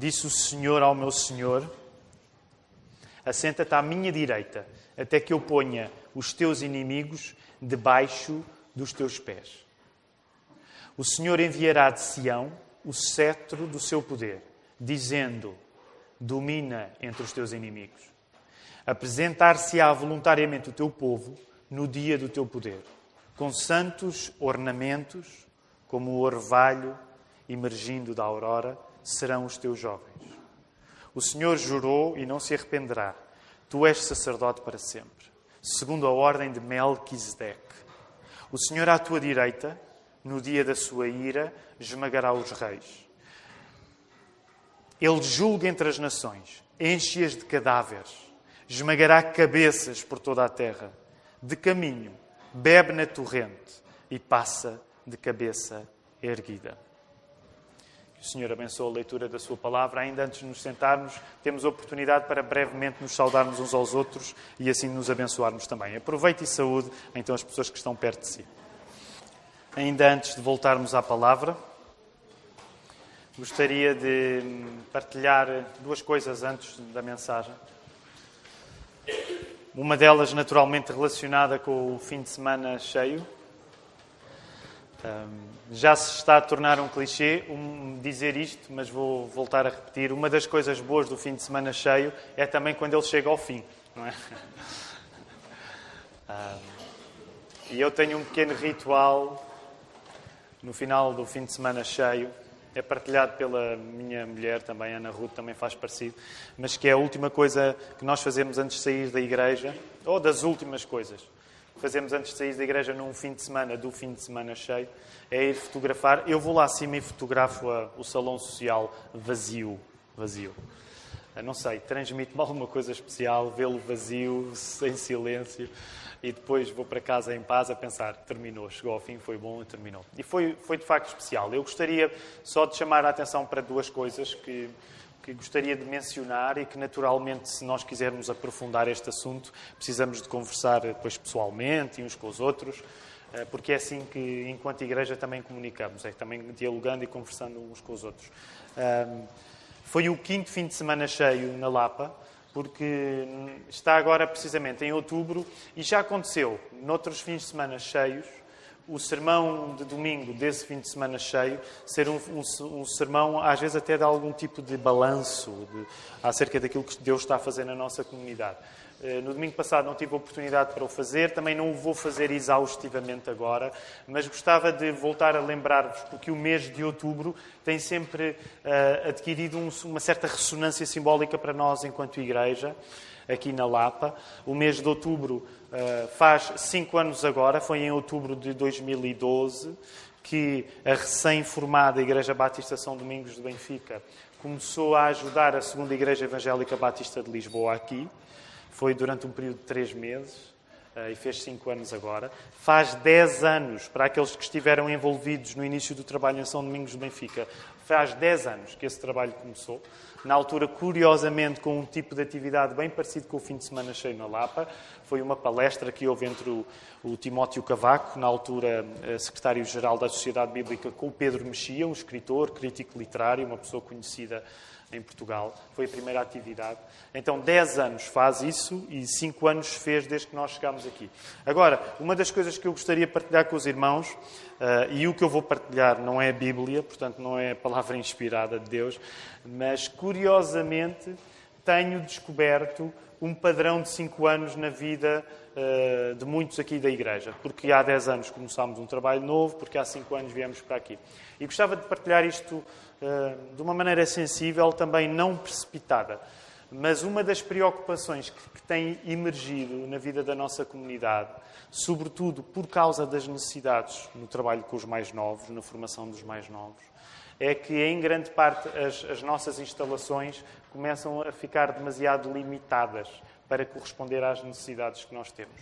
Disse o Senhor ao meu Senhor: Assenta-te à minha direita, até que eu ponha os teus inimigos debaixo dos teus pés. O Senhor enviará de Sião o cetro do seu poder, dizendo: Domina entre os teus inimigos. Apresentar-se-á voluntariamente o teu povo no dia do teu poder, com santos ornamentos, como o orvalho emergindo da aurora, serão os teus jovens. O Senhor jurou e não se arrependerá. Tu és sacerdote para sempre, segundo a ordem de Melquisedeque. O Senhor à tua direita, no dia da sua ira, esmagará os reis. Ele julga entre as nações, enche-as de cadáveres, esmagará cabeças por toda a terra. De caminho, bebe na torrente e passa de cabeça erguida. Que o Senhor abençoe a leitura da Sua palavra. Ainda antes de nos sentarmos, temos oportunidade para brevemente nos saudarmos uns aos outros e assim nos abençoarmos também. Aproveite e saúde então as pessoas que estão perto de si. Ainda antes de voltarmos à palavra, gostaria de partilhar duas coisas antes da mensagem. Uma delas, naturalmente, relacionada com o fim de semana cheio. Já se está a tornar um clichê um, dizer isto, mas vou voltar a repetir. Uma das coisas boas do fim de semana cheio é também quando ele chega ao fim, não é? e eu tenho um pequeno ritual no final do fim de semana cheio, é partilhado pela minha mulher também, Ana Ruth, também faz parecido, mas que é a última coisa que nós fazemos antes de sair da igreja, ou das últimas coisas fazemos antes de sair da igreja num fim de semana, do fim de semana cheio, é ir fotografar. Eu vou lá acima e fotografo a, o salão social vazio. Vazio. Eu não sei, transmite-me alguma coisa especial, vê-lo vazio, em silêncio e depois vou para casa em paz a pensar, terminou, chegou ao fim, foi bom e terminou. E foi, foi de facto especial. Eu gostaria só de chamar a atenção para duas coisas que, que gostaria de mencionar e que naturalmente, se nós quisermos aprofundar este assunto, precisamos de conversar depois pessoalmente e uns com os outros, eh, porque é assim que, enquanto igreja, também comunicamos, é também dialogando e conversando uns com os outros. Foi o quinto fim de semana cheio na Lapa porque está agora precisamente em outubro e já aconteceu noutros fins de semana cheios o sermão de domingo desse fim de semana cheio ser um, um, um sermão, às vezes até de algum tipo de balanço de, acerca daquilo que Deus está a fazer na nossa comunidade. Eh, no domingo passado não tive a oportunidade para o fazer, também não o vou fazer exaustivamente agora, mas gostava de voltar a lembrar-vos, porque o mês de outubro tem sempre uh, adquirido um, uma certa ressonância simbólica para nós enquanto Igreja, aqui na Lapa. O mês de outubro uh, faz cinco anos agora, foi em outubro de 2012, que a recém-formada Igreja Batista São Domingos de Benfica começou a ajudar a segunda Igreja Evangélica Batista de Lisboa aqui. Foi durante um período de três meses eh, e fez cinco anos agora. Faz dez anos, para aqueles que estiveram envolvidos no início do trabalho em São Domingos de Benfica, faz dez anos que esse trabalho começou. Na altura, curiosamente, com um tipo de atividade bem parecido com o fim de semana cheio na Lapa. Foi uma palestra que houve entre o, o Timóteo Cavaco, na altura eh, secretário-geral da Sociedade Bíblica, com o Pedro Mexia, um escritor, crítico literário, uma pessoa conhecida em Portugal. Foi a primeira atividade. Então, 10 anos faz isso e 5 anos fez desde que nós chegámos aqui. Agora, uma das coisas que eu gostaria de partilhar com os irmãos, uh, e o que eu vou partilhar não é a Bíblia, portanto, não é a palavra inspirada de Deus, mas curiosamente tenho descoberto um padrão de 5 anos na vida uh, de muitos aqui da Igreja. Porque há 10 anos começámos um trabalho novo, porque há 5 anos viemos para aqui. E gostava de partilhar isto eh, de uma maneira sensível, também não precipitada. Mas uma das preocupações que tem emergido na vida da nossa comunidade, sobretudo por causa das necessidades no trabalho com os mais novos, na formação dos mais novos, é que, em grande parte, as, as nossas instalações começam a ficar demasiado limitadas para corresponder às necessidades que nós temos.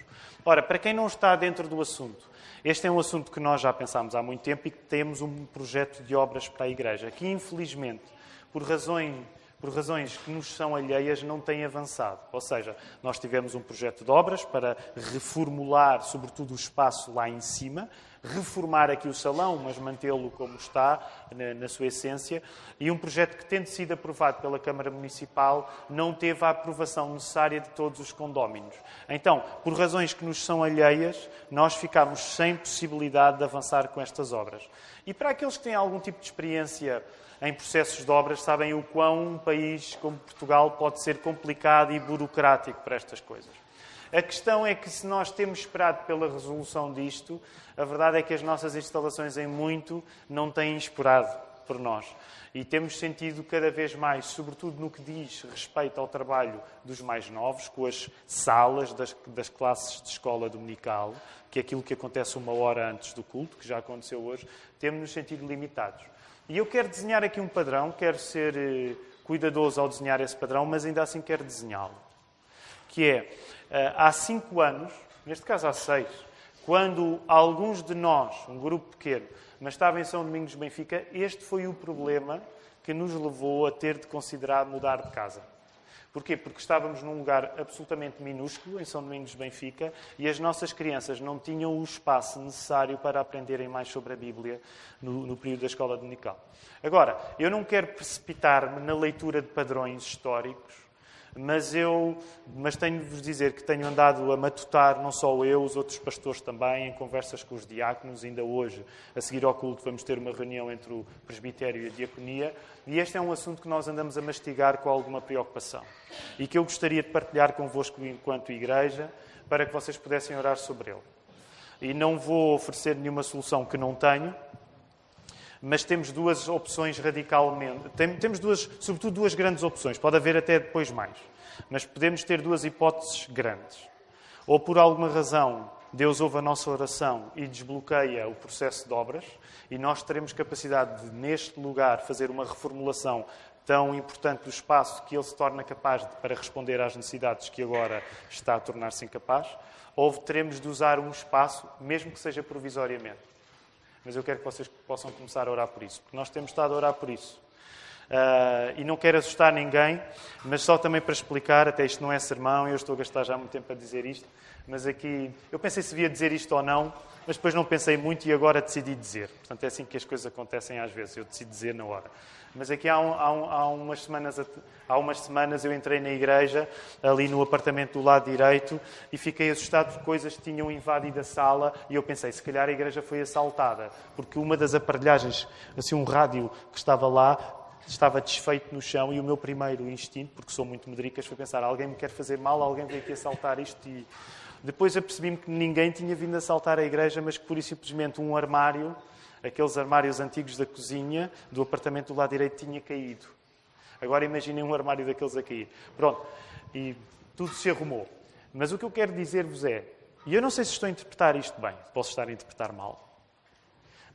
Ora, para quem não está dentro do assunto, este é um assunto que nós já pensámos há muito tempo e que temos um projeto de obras para a Igreja, que infelizmente, por razões por razões que nos são alheias, não tem avançado. Ou seja, nós tivemos um projeto de obras para reformular, sobretudo, o espaço lá em cima, reformar aqui o salão, mas mantê-lo como está, na, na, sua essência. E um projeto que, tendo sido aprovado pela Câmara Municipal, não teve a aprovação necessária de todos os condóminos. Então, por razões que nos são alheias, nós ficámos sem possibilidade de avançar com estas obras. E para aqueles que têm algum tipo de experiência em processos de obras, sabem o quão um país como Portugal pode ser complicado e burocrático para estas coisas. A questão é que, se nós temos esperado pela resolução disto, a verdade é que as nossas instalações, em muito, não têm esperado por nós. E temos sentido cada vez mais, sobretudo no que diz respeito ao trabalho dos mais novos, com as salas das, das classes de escola dominical, que é aquilo que acontece uma hora antes do culto, que já aconteceu hoje, temos nos sentido limitados. E eu quero desenhar aqui um padrão, quero ser eh, cuidadoso ao desenhar esse padrão, mas ainda assim quero desenhá-lo. Que é, eh, há cinco anos, neste caso há seis, quando alguns de nós, um grupo pequeno, mas estava em São Domingos de Benfica, este foi o problema que nos levou a ter de considerar mudar de casa. Porquê? Porque estávamos num lugar absolutamente minúsculo, em São Domingos de Benfica, e as nossas crianças não tinham o espaço necessário para aprenderem mais sobre a Bíblia no, no período da escola dominical. Agora, eu não quero precipitar-me na leitura de padrões históricos, mas eu mas tenho de vos dizer que tenho andado a matutar, não só eu, os outros pastores também, em conversas com os diáconos. Ainda hoje, a seguir ao culto, vamos ter uma reunião entre o presbitério e a diaconia. E este é um assunto que nós andamos a mastigar com alguma preocupação e que eu gostaria de partilhar convosco enquanto igreja para que vocês pudessem orar sobre ele. E não vou oferecer nenhuma solução que não tenho, mas temos duas opções radicalmente. Temos duas, sobretudo duas grandes opções. Pode haver até depois mais. Mas podemos ter duas hipóteses grandes. Ou por alguma razão Deus ouve a nossa oração e desbloqueia o processo de obras, e nós teremos capacidade de, neste lugar, fazer uma reformulação tão importante do espaço que ele se torna capaz de, para responder às necessidades que agora está a tornar-se incapaz, ou teremos de usar um espaço, mesmo que seja provisoriamente mas eu quero que vocês possam começar a orar por isso, porque nós temos estado a orar por isso. Uh, e não quero assustar ninguém, mas só também para explicar, até isto não é sermão, eu estou a gastar já muito tempo a dizer isto, mas aqui eu pensei se devia dizer isto ou não, mas depois não pensei muito e agora decidi dizer. Portanto, é assim que as coisas acontecem às vezes, eu decido dizer na hora. Mas aqui há, um, há, um, há, umas semanas, há umas semanas eu entrei na igreja, ali no apartamento do lado direito, e fiquei assustado porque coisas tinham invadido a sala e eu pensei, se calhar a igreja foi assaltada, porque uma das aparelhagens, assim um rádio que estava lá, estava desfeito no chão e o meu primeiro instinto, porque sou muito medricas, foi pensar, alguém me quer fazer mal, alguém veio aqui assaltar isto e depois apercebi-me que ninguém tinha vindo assaltar a igreja, mas que pura e simplesmente um armário, aqueles armários antigos da cozinha, do apartamento do lado direito, tinha caído. Agora imaginem um armário daqueles a cair. Pronto. E tudo se arrumou. Mas o que eu quero dizer-vos é, e eu não sei se estou a interpretar isto bem, posso estar a interpretar mal,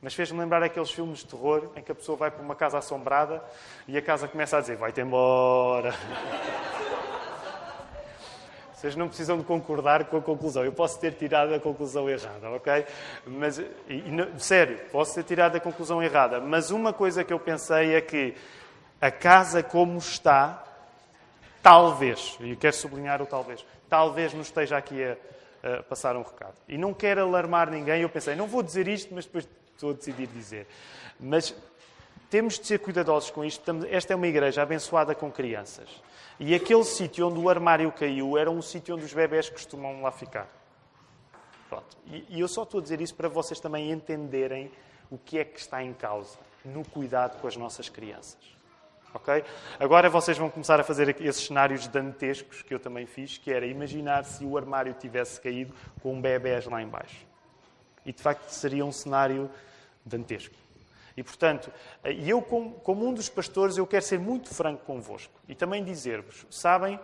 mas fez-me lembrar aqueles filmes de terror em que a pessoa vai para uma casa assombrada e a casa começa a dizer: Vai-te embora. Vocês não precisam de concordar com a conclusão. Eu posso ter tirado a conclusão errada, ok? Mas, e, e, sério, posso ter tirado a conclusão errada. Mas uma coisa que eu pensei é que a casa como está, talvez, e quero sublinhar o talvez, talvez nos esteja aqui a, a passar um recado. E não quero alarmar ninguém. Eu pensei, não vou dizer isto, mas depois estou a decidir dizer. Mas temos de ser cuidadosos com isto. Esta é uma igreja abençoada com crianças. E aquele sítio onde o armário caiu era um sítio onde os bebés costumam lá ficar. Pronto. E, eu só estou a dizer isso para vocês também entenderem o que é que está em causa no cuidado com as nossas crianças. Ok? Agora vocês vão começar a fazer esses cenários dantescos que eu também fiz, que era imaginar se o armário tivesse caído com bebés lá embaixo. E de facto seria um cenário dantesco. E, portanto, e eu, como, um dos pastores, eu quero ser muito franco convosco e também dizer-vos: sabem,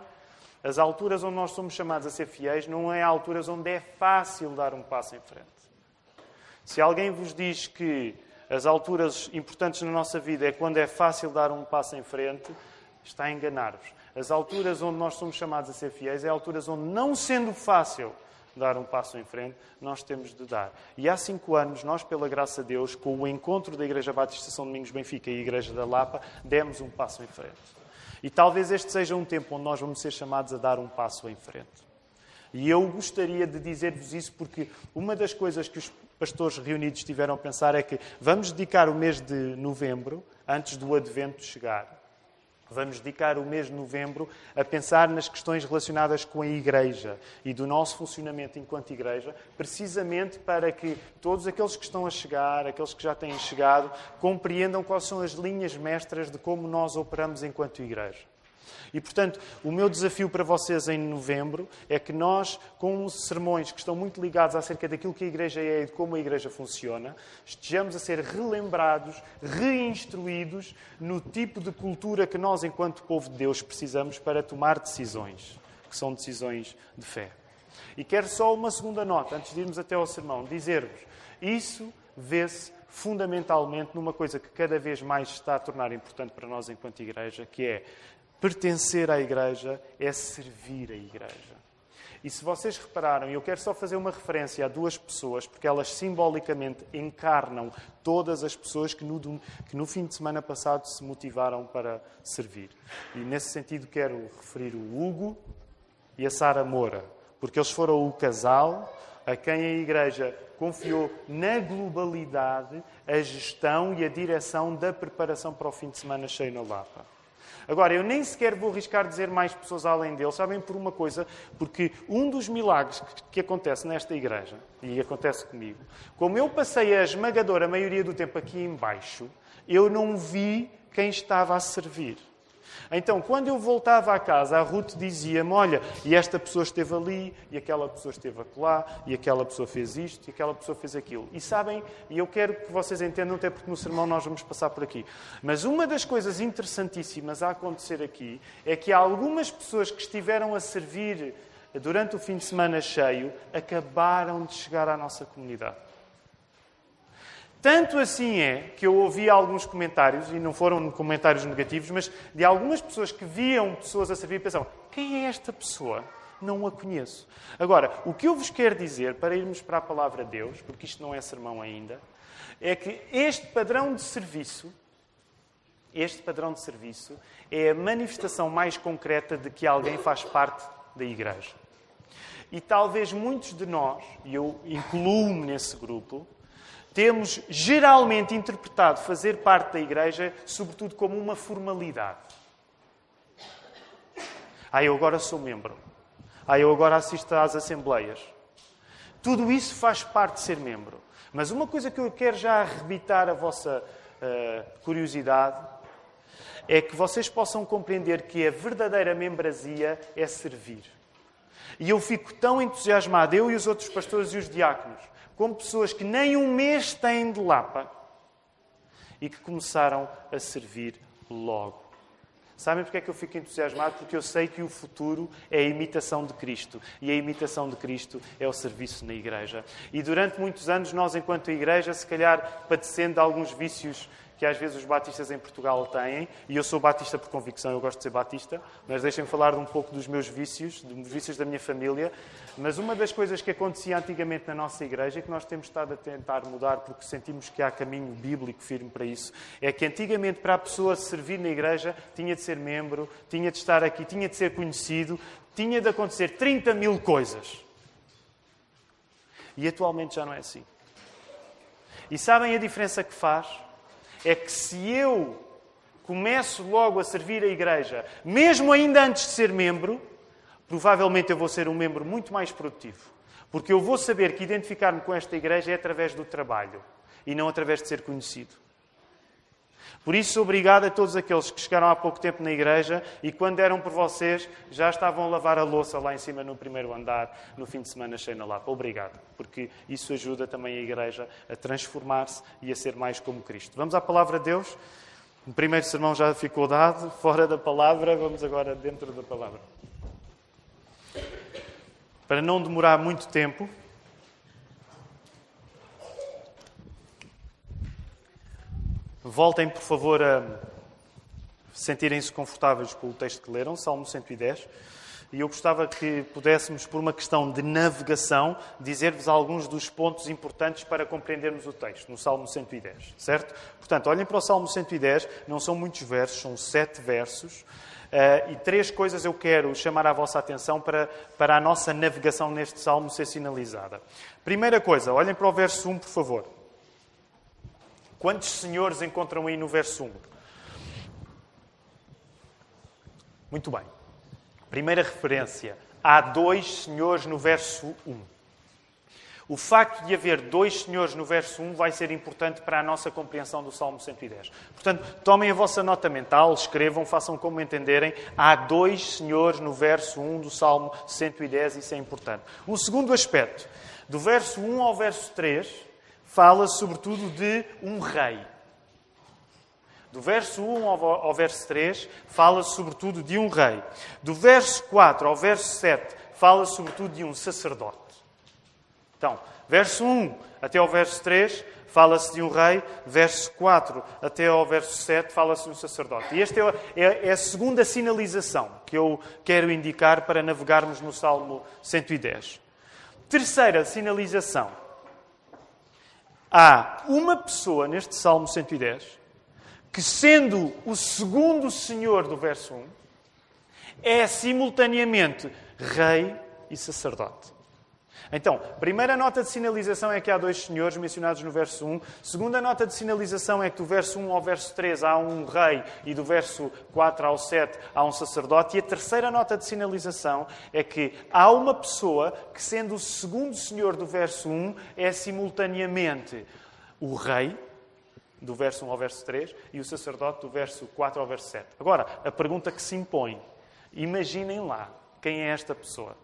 as alturas onde nós somos chamados a ser fiéis não é alturas onde é fácil dar um passo em frente. Se alguém vos diz que as alturas importantes na nossa vida é quando é fácil dar um passo em frente, está a enganar-vos. As alturas onde nós somos chamados a ser fiéis é alturas onde, não sendo fácil, dar um passo em frente, nós temos de dar. E há cinco anos, nós, pela graça de Deus, com o encontro da Igreja Batista São Domingos Benfica e a Igreja da Lapa, demos um passo em frente. E talvez este seja um tempo onde nós vamos ser chamados a dar um passo em frente. E eu gostaria de dizer-vos isso porque uma das coisas que os pastores reunidos tiveram a pensar é que vamos dedicar o mês de novembro, antes do advento chegar, Vamos dedicar o mês de novembro a pensar nas questões relacionadas com a Igreja e do nosso funcionamento enquanto Igreja, precisamente para que todos aqueles que estão a chegar, aqueles que já têm chegado, compreendam quais são as linhas mestras de como nós operamos enquanto Igreja. E, portanto, o meu desafio para vocês em novembro é que nós, com sermões que estão muito ligados acerca daquilo que a Igreja é e de como a Igreja funciona, estejamos a ser relembrados, reinstruídos no tipo de cultura que nós, enquanto povo de Deus, precisamos para tomar decisões, que são decisões de fé. E quero só uma segunda nota, antes de irmos até ao sermão, dizer-vos: isso vê-se fundamentalmente numa coisa que cada vez mais está a tornar importante para nós enquanto igreja, que é Pertencer à Igreja é servir a Igreja. E se vocês repararam, eu quero só fazer uma referência a duas pessoas, porque elas simbolicamente encarnam todas as pessoas que no, que no fim de semana passado se motivaram para servir. E nesse sentido quero referir o Hugo e a Sara Moura, porque eles foram o casal a quem a Igreja confiou na globalidade a gestão e a direção da preparação para o fim de semana cheio na Lapa. Agora, eu nem sequer vou arriscar dizer mais pessoas além dele, sabem por uma coisa? Porque um dos milagres que, acontece nesta igreja, e acontece comigo, como eu passei a esmagadora maioria do tempo aqui embaixo, eu não vi quem estava a servir. Então, quando eu voltava à casa, a Ruth dizia-me: Olha, e esta pessoa esteve ali, e aquela pessoa esteve lá, e aquela pessoa fez isto, e aquela pessoa fez aquilo. E sabem, e eu quero que vocês entendam, até porque no sermão nós vamos passar por aqui. Mas uma das coisas interessantíssimas a acontecer aqui é que há algumas pessoas que estiveram a servir durante o fim de semana cheio acabaram de chegar à nossa comunidade. Tanto assim é que eu ouvi alguns comentários, e não foram comentários negativos, mas de algumas pessoas que viam pessoas a servir e pensavam: quem é esta pessoa? Não a conheço. Agora, o que eu vos quero dizer, para irmos para a palavra de Deus, porque isto não é sermão ainda, é que este padrão de serviço, este padrão de serviço, é a manifestação mais concreta de que alguém faz parte da igreja. E talvez muitos de nós, e eu incluo-me nesse grupo, temos geralmente interpretado fazer parte da Igreja, sobretudo, como uma formalidade. Ah, eu agora sou membro. Ah, eu agora assisto às assembleias. Tudo isso faz parte de ser membro. Mas uma coisa que eu quero já arrebitar a vossa uh, curiosidade é que vocês possam compreender que a verdadeira membrazia é servir. E eu fico tão entusiasmado, eu e os outros pastores e os diáconos, com pessoas que nem um mês têm de Lapa e que começaram a servir logo. Sabem porque é que eu fico entusiasmado? Porque eu sei que o futuro é a imitação de Cristo. E a imitação de Cristo é o serviço na igreja. E durante muitos anos, nós, enquanto igreja, se calhar padecendo de alguns vícios que às vezes os batistas em Portugal têm, e eu sou batista por convicção, eu gosto de ser batista, mas deixem-me falar um pouco dos meus vícios, dos vícios da minha família. Mas uma das coisas que acontecia antigamente na nossa igreja, e que nós temos estado a tentar mudar porque sentimos que há caminho bíblico firme para isso, é que antigamente para a pessoa servir na igreja tinha de ser membro, tinha de estar aqui, tinha de ser conhecido, tinha de acontecer 30 mil coisas. E atualmente já não é assim. E sabem a diferença que faz? É que se eu começo logo a servir a igreja, mesmo ainda antes de ser membro, provavelmente eu vou ser um membro muito mais produtivo. Porque eu vou saber que identificar-me com esta igreja é através do trabalho e não através de ser conhecido. Por isso, obrigado a todos aqueles que chegaram há pouco tempo na igreja e, quando eram por vocês, já estavam a lavar a louça lá em cima no primeiro andar, no fim de semana cheio na Lapa. Obrigado, porque isso ajuda também a igreja a transformar-se e a ser mais como Cristo. Vamos à palavra de Deus. O primeiro sermão já ficou dado, fora da palavra, vamos agora dentro da palavra. Para não demorar muito tempo, Voltem, por favor, a sentirem-se confortáveis com o texto que leram, Salmo 110. e eu gostava que pudéssemos, por uma questão de navegação, dizer-vos alguns dos pontos importantes para compreendermos o texto, no Salmo 110, certo? Portanto, olhem para o Salmo 110, não são muitos versos, são sete versos. Uh, e três coisas eu quero chamar a vossa atenção para, para a nossa navegação neste salmo ser sinalizada. Primeira coisa, olhem para o verso 1, por favor. Quantos senhores encontram aí no verso 1? Muito bem. Primeira referência. Há dois senhores no verso 1. O facto de haver dois senhores no verso 1 vai ser importante para a nossa compreensão do Salmo 110. Portanto, tomem a vossa nota mental, escrevam, façam como entenderem. Há dois senhores no verso 1 do Salmo 110, isso é importante. Um segundo aspecto, do verso 1 ao verso 3, fala sobretudo de um rei. Do verso 1 ao verso 3, fala sobretudo de um rei. Do verso 4 ao verso 7, fala sobretudo de um sacerdote. Então, verso 1 até ao verso 3 fala-se de um rei, verso 4 até ao verso 7 fala-se de um sacerdote. E esta é, é, é a segunda sinalização que eu quero indicar para navegarmos no Salmo 110. Terceira sinalização. Há uma pessoa neste Salmo 110 que, sendo o segundo Senhor do verso 1, é simultaneamente rei e sacerdote. Então, primeira nota de sinalização é que há dois senhores mencionados no verso 1. Segunda nota de sinalização é que do verso 1 ao verso 3 há um rei e do verso 4 ao 7 há um sacerdote. E a terceira nota de sinalização é que há uma pessoa que, sendo o segundo senhor do verso 1, é simultaneamente o rei, do verso 1 ao verso 3, e o sacerdote do verso 4 ao verso 7. Agora, a pergunta que se impõe: imaginem lá quem é esta pessoa.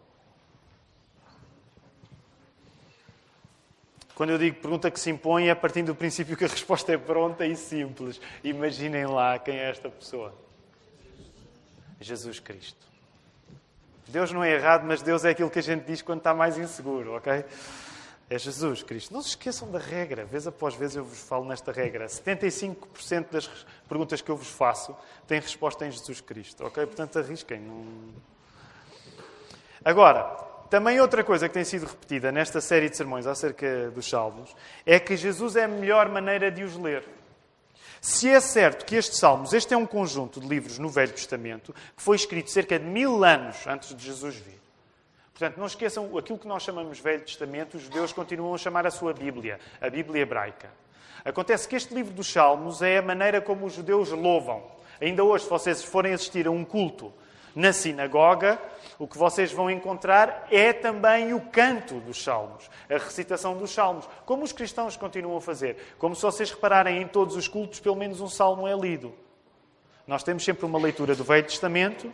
Quando eu digo pergunta que se impõe, é partindo do princípio que a resposta é pronta e simples. Imaginem lá quem é esta pessoa. Jesus Cristo. Deus não é errado, mas Deus é aquilo que a gente diz quando está mais inseguro, ok? É Jesus Cristo. Não se esqueçam da regra. Vez após vez eu vos falo nesta regra. 75% das perguntas que eu vos faço têm resposta em Jesus Cristo, ok? Portanto, arrisquem. Não... Agora, também outra coisa que tem sido repetida nesta série de sermões acerca dos Salmos é que Jesus é a melhor maneira de os ler. Se é certo que estes Salmos, este é um conjunto de livros no Velho Testamento que foi escrito cerca de mil anos antes de Jesus vir. Portanto, não esqueçam aquilo que nós chamamos Velho Testamento, os judeus continuam a chamar a sua Bíblia, a Bíblia hebraica. Acontece que este livro dos Salmos é a maneira como os judeus louvam. Ainda hoje, se vocês forem assistir a um culto na sinagoga, o que vocês vão encontrar é também o canto dos salmos, a recitação dos salmos, como os cristãos continuam a fazer. Como se vocês repararem em todos os cultos, pelo menos um salmo é lido. Nós temos sempre uma leitura do Velho Testamento,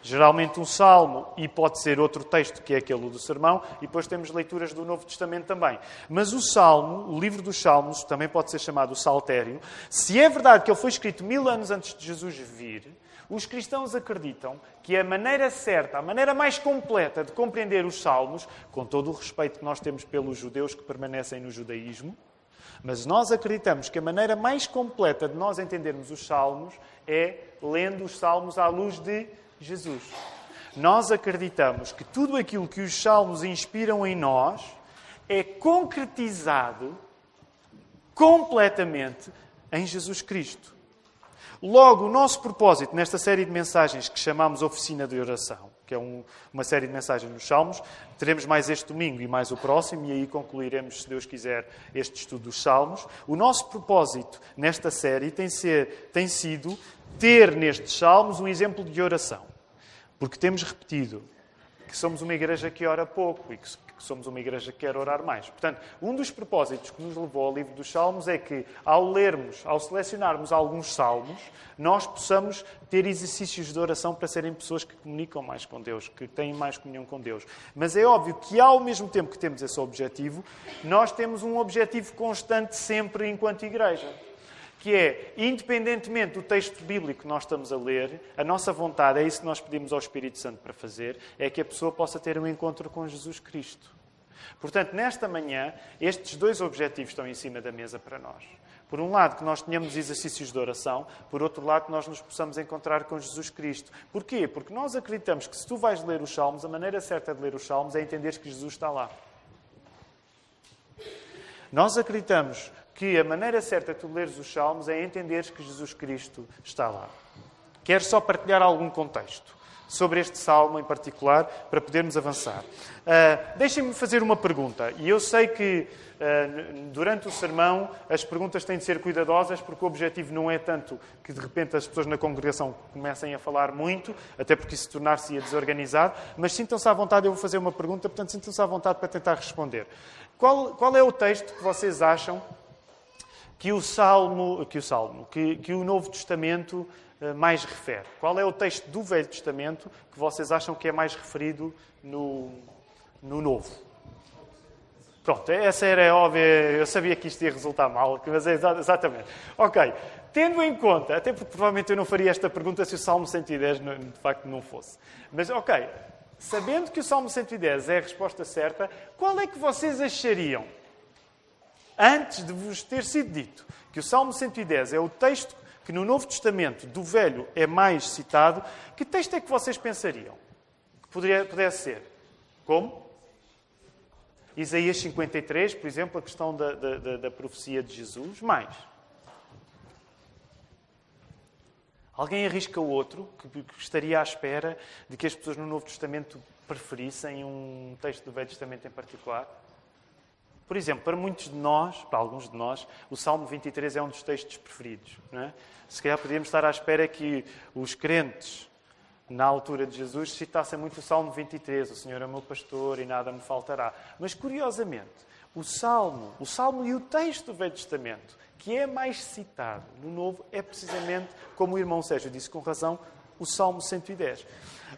geralmente um salmo e pode ser outro texto que é aquele do sermão, e depois temos leituras do Novo Testamento também. Mas o salmo, o livro dos salmos, também pode ser chamado o saltério, se é verdade que ele foi escrito mil anos antes de Jesus vir, os cristãos acreditam que a maneira certa, a maneira mais completa de compreender os Salmos, com todo o respeito que nós temos pelos judeus que permanecem no judaísmo, mas nós acreditamos que a maneira mais completa de nós entendermos os Salmos é lendo os Salmos à luz de Jesus. Nós acreditamos que tudo aquilo que os Salmos inspiram em nós é concretizado completamente em Jesus Cristo. Logo, o nosso propósito nesta série de mensagens que chamamos Oficina de Oração, que é um, uma série de mensagens nos Salmos, teremos mais este domingo e mais o próximo, e aí concluiremos, se Deus quiser, este estudo dos Salmos. O nosso propósito nesta série tem, ser, tem sido ter nestes Salmos um exemplo de oração. Porque temos repetido que somos uma igreja que ora pouco e que que somos uma igreja que quer orar mais. Portanto, um dos propósitos que nos levou ao livro dos Salmos é que, ao lermos, ao selecionarmos alguns salmos, nós possamos ter exercícios de oração para serem pessoas que comunicam mais com Deus, que têm mais comunhão com Deus. Mas é óbvio que, ao mesmo tempo que temos esse objetivo, nós temos um objetivo constante sempre enquanto igreja que é, independentemente do texto bíblico que nós estamos a ler, a nossa vontade, é isso que nós pedimos ao Espírito Santo para fazer, é que a pessoa possa ter um encontro com Jesus Cristo. Portanto, nesta manhã, estes dois objetivos estão em cima da mesa para nós. Por um lado, que nós tenhamos exercícios de oração, por outro lado, que nós nos possamos encontrar com Jesus Cristo. Porquê? Porque nós acreditamos que se tu vais ler os Salmos, a maneira certa de ler os Salmos é entender que Jesus está lá. Nós acreditamos que a maneira certa de tu leres os Salmos é entender que Jesus Cristo está lá. Quero só partilhar algum contexto sobre este salmo em particular para podermos avançar. Uh, Deixem-me fazer uma pergunta. E eu sei que uh, durante o sermão as perguntas têm de ser cuidadosas porque o objetivo não é tanto que de repente as pessoas na congregação comecem a falar muito, até porque isso tornar-se-ia desorganizado, mas sintam-se à vontade, eu vou fazer uma pergunta, portanto sintam-se à vontade para tentar responder. Qual, qual é o texto que vocês acham que o Salmo, que o, Salmo, que, que o Novo Testamento eh, mais refere? Qual é o texto do Velho Testamento que vocês acham que é mais referido no, no Novo? Pronto, essa era óbvia, eu sabia que isto ia resultar mal, mas é exatamente. Ok, tendo em conta, até porque provavelmente eu não faria esta pergunta se o Salmo 110 de facto não fosse. Mas ok, sabendo que o Salmo 110 é a resposta certa, qual é que vocês achariam, antes de vos ter sido dito, que o Salmo 110 é o texto que no Novo Testamento do Velho é mais citado, que texto é que vocês pensariam poderia, pudesse ser? Como? Isaías 53, por exemplo, a questão da, da, da profecia de Jesus. Mais. Alguém arrisca o outro que, que estaria à espera de que as pessoas no Novo Testamento preferissem um texto do Velho Testamento em particular? Por exemplo, para muitos de nós, para alguns de nós, o Salmo 23 é um dos textos preferidos. É? Se calhar podíamos estar à espera que os crentes, na altura de Jesus, citassem muito o Salmo 23, o Senhor é meu pastor e nada me faltará. Mas, curiosamente, o Salmo, o Salmo e o texto do Velho Testamento, que é mais citado no Novo, é precisamente, como o irmão Sérgio disse com razão, o Salmo 110.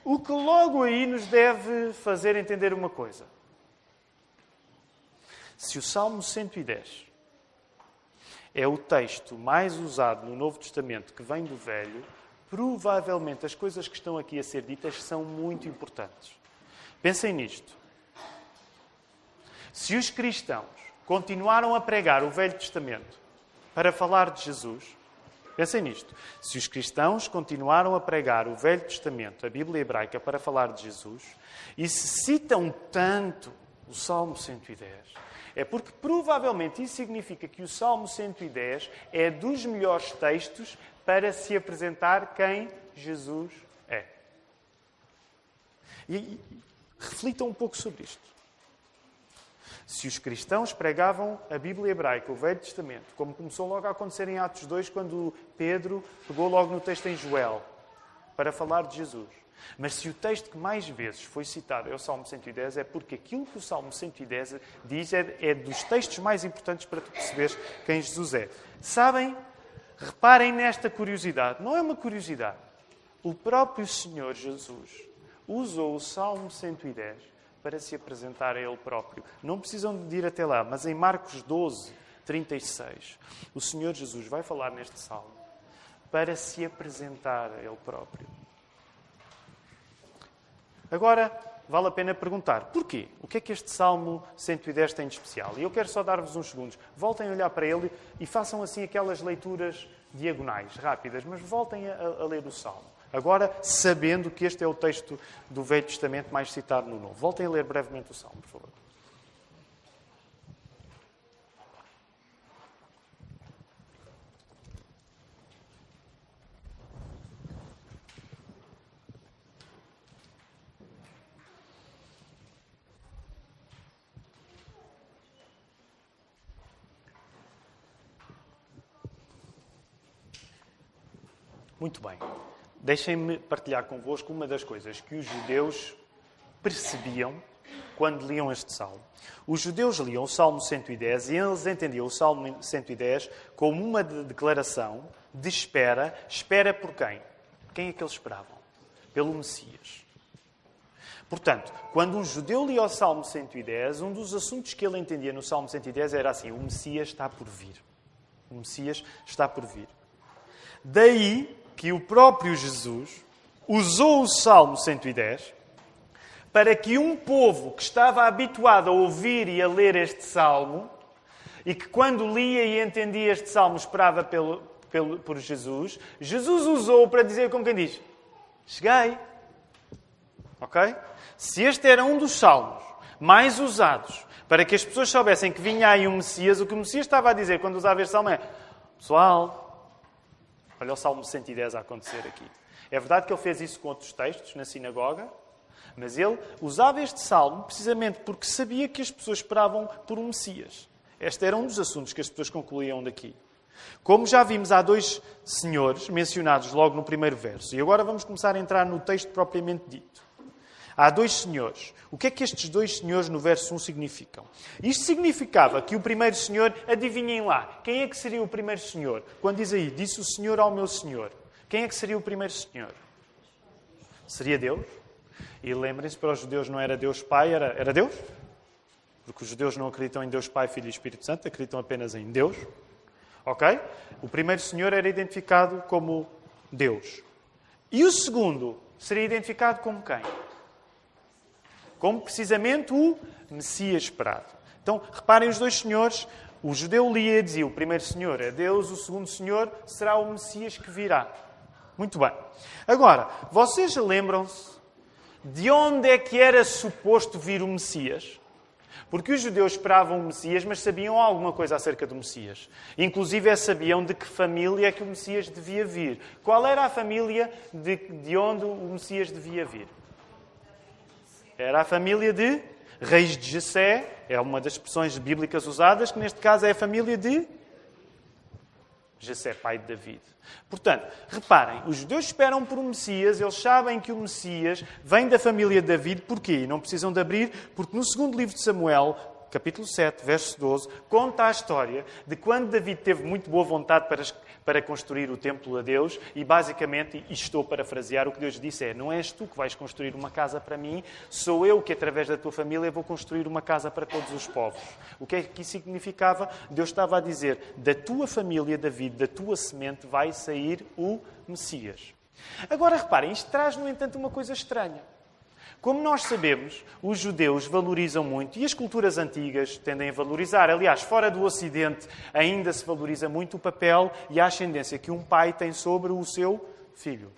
O que logo aí nos deve fazer entender uma coisa. Se o Salmo 110 é o texto mais usado no Novo Testamento que vem do Velho, provavelmente as coisas que estão aqui a ser ditas são muito importantes. Pensem nisto. Se os cristãos continuaram a pregar o Velho Testamento para falar de Jesus, pensem nisto. Se os cristãos continuaram a pregar o Velho Testamento, a Bíblia hebraica, para falar de Jesus, e se citam tanto o Salmo 110, é porque provavelmente isso significa que o Salmo 110 é dos melhores textos para se apresentar quem Jesus é. E, e reflitam um pouco sobre isto. Se os cristãos pregavam a Bíblia hebraica, o Velho Testamento, como começou logo a acontecer em Atos 2, quando Pedro pegou logo no texto em Joel, para falar de Jesus, mas se o texto que mais vezes foi citado é o Salmo 110, é porque aquilo que o Salmo 110 diz é, é dos textos mais importantes para tu perceberes quem Jesus é. Sabem? Reparem nesta curiosidade. Não é uma curiosidade. O próprio Senhor Jesus usou o Salmo 110 para se apresentar a Ele próprio. Não precisam de ir até lá, mas em Marcos 12, 36, o Senhor Jesus vai falar neste salmo para se apresentar a Ele próprio. Agora, vale a pena perguntar, porquê? O que é que este Salmo 110 tem de especial? E eu quero só dar-vos uns segundos. Voltem a olhar para ele e façam assim aquelas leituras diagonais, rápidas, mas voltem a, a ler o Salmo. Agora, sabendo que este é o texto do Velho Testamento mais citado no Novo. Voltem a ler brevemente o Salmo, por favor. Muito bem. Deixem-me partilhar convosco uma das coisas que os judeus percebiam quando liam este salmo. Os judeus liam o Salmo 110 e eles entendiam o Salmo 110 como uma declaração de espera. Espera por quem? Quem é que eles esperavam? Pelo Messias. Portanto, quando um judeu lia o Salmo 110, um dos assuntos que ele entendia no Salmo 110 era assim: o Messias está por vir. O Messias está por vir. Daí que o próprio Jesus usou o Salmo 110 para que um povo que estava habituado a ouvir e a ler este salmo e que quando lia e entendia este salmo esperava pelo, pelo, por Jesus, Jesus usou para dizer como quem diz: Cheguei. Ok? Se este era um dos salmos mais usados para que as pessoas soubessem que vinha aí um Messias, o que o Messias estava a dizer quando usava este salmo é: Pessoal, olha o salmo 110 a acontecer aqui. É verdade que ele fez isso com outros textos na sinagoga, mas ele usava este salmo precisamente porque sabia que as pessoas esperavam por um Messias. Este era um dos assuntos que as pessoas concluíam daqui. Como já vimos, há dois senhores mencionados logo no primeiro verso. E agora vamos começar a entrar no texto propriamente dito. Há dois senhores. O que é que estes dois senhores no verso 1 significam? Isto significava que o primeiro senhor, adivinhem lá, quem é que seria o primeiro senhor? Quando diz aí, disse o senhor ao meu senhor. Quem é que seria o primeiro senhor? Seria Deus? E lembrem-se, para os judeus não era Deus Pai, era, era Deus? Porque os judeus não acreditam em Deus Pai, Filho e Espírito Santo, acreditam apenas em Deus. Ok? O primeiro senhor era identificado como Deus. E o segundo seria identificado como quem? Como precisamente o Messias esperado. Então, reparem os dois senhores. O judeu lia e dizia: o primeiro senhor é Deus, o segundo senhor será o Messias que virá. Muito bem. Agora, vocês lembram-se de onde é que era suposto vir o Messias? Porque os judeus esperavam o Messias, mas sabiam alguma coisa acerca do Messias. Inclusive, sabiam de que família é que o Messias devia vir. Qual era a família de, de onde o Messias devia vir? Era a família de reis de Jessé, é uma das expressões bíblicas usadas, que neste caso é a família de Jessé, pai de David. Portanto, reparem, os judeus esperam por um Messias, eles sabem que o Messias vem da família de David, porquê? Não precisam de abrir, porque no segundo livro de Samuel, capítulo 7, verso 12, conta a história de quando David teve muito boa vontade para, para construir o templo a Deus e, basicamente, e estou a parafrasear, o que Deus disse é: Não és tu que vais construir uma casa para mim, sou eu que, através da tua família, vou construir uma casa para todos os povos. O que é que isso significava? Deus estava a dizer: Da tua família, David, da tua semente, vai sair o Messias. Agora reparem, isto traz, no entanto, uma coisa estranha. Como nós sabemos, os judeus valorizam muito e as culturas antigas tendem a valorizar. Aliás, fora do Ocidente ainda se valoriza muito o papel e a ascendência que um pai tem sobre o seu filho.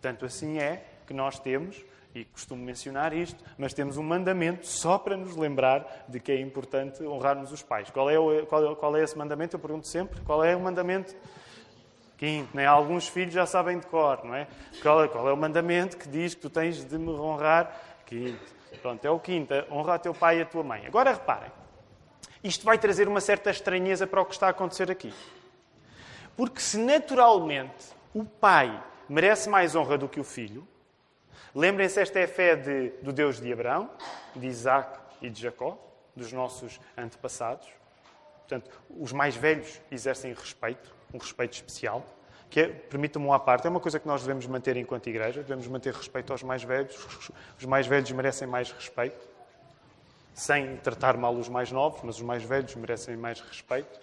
Tanto assim é que nós temos, e costumo mencionar isto, mas temos um mandamento só para nos lembrar de que é importante honrarmos os pais. Qual é, o, qual, qual é esse mandamento? Eu pergunto sempre: qual é o mandamento? Quinto, né? alguns filhos já sabem de cor, não é? Qual, é? qual é o mandamento que diz que tu tens de me honrar? Quinto. Pronto, é o quinto. Honra teu pai e a tua mãe. Agora reparem. Isto vai trazer uma certa estranheza para o que está a acontecer aqui. Porque se naturalmente o pai merece mais honra do que o filho, lembrem-se, esta é a fé de, do Deus de Abraão, de Isaac e de Jacó, dos nossos antepassados. Portanto, os mais velhos exercem respeito um respeito especial, que é, permitam-me uma parte, é uma coisa que nós devemos manter enquanto igreja, devemos manter respeito aos mais velhos, os mais velhos merecem mais respeito, sem tratar mal os mais novos, mas os mais velhos merecem mais respeito.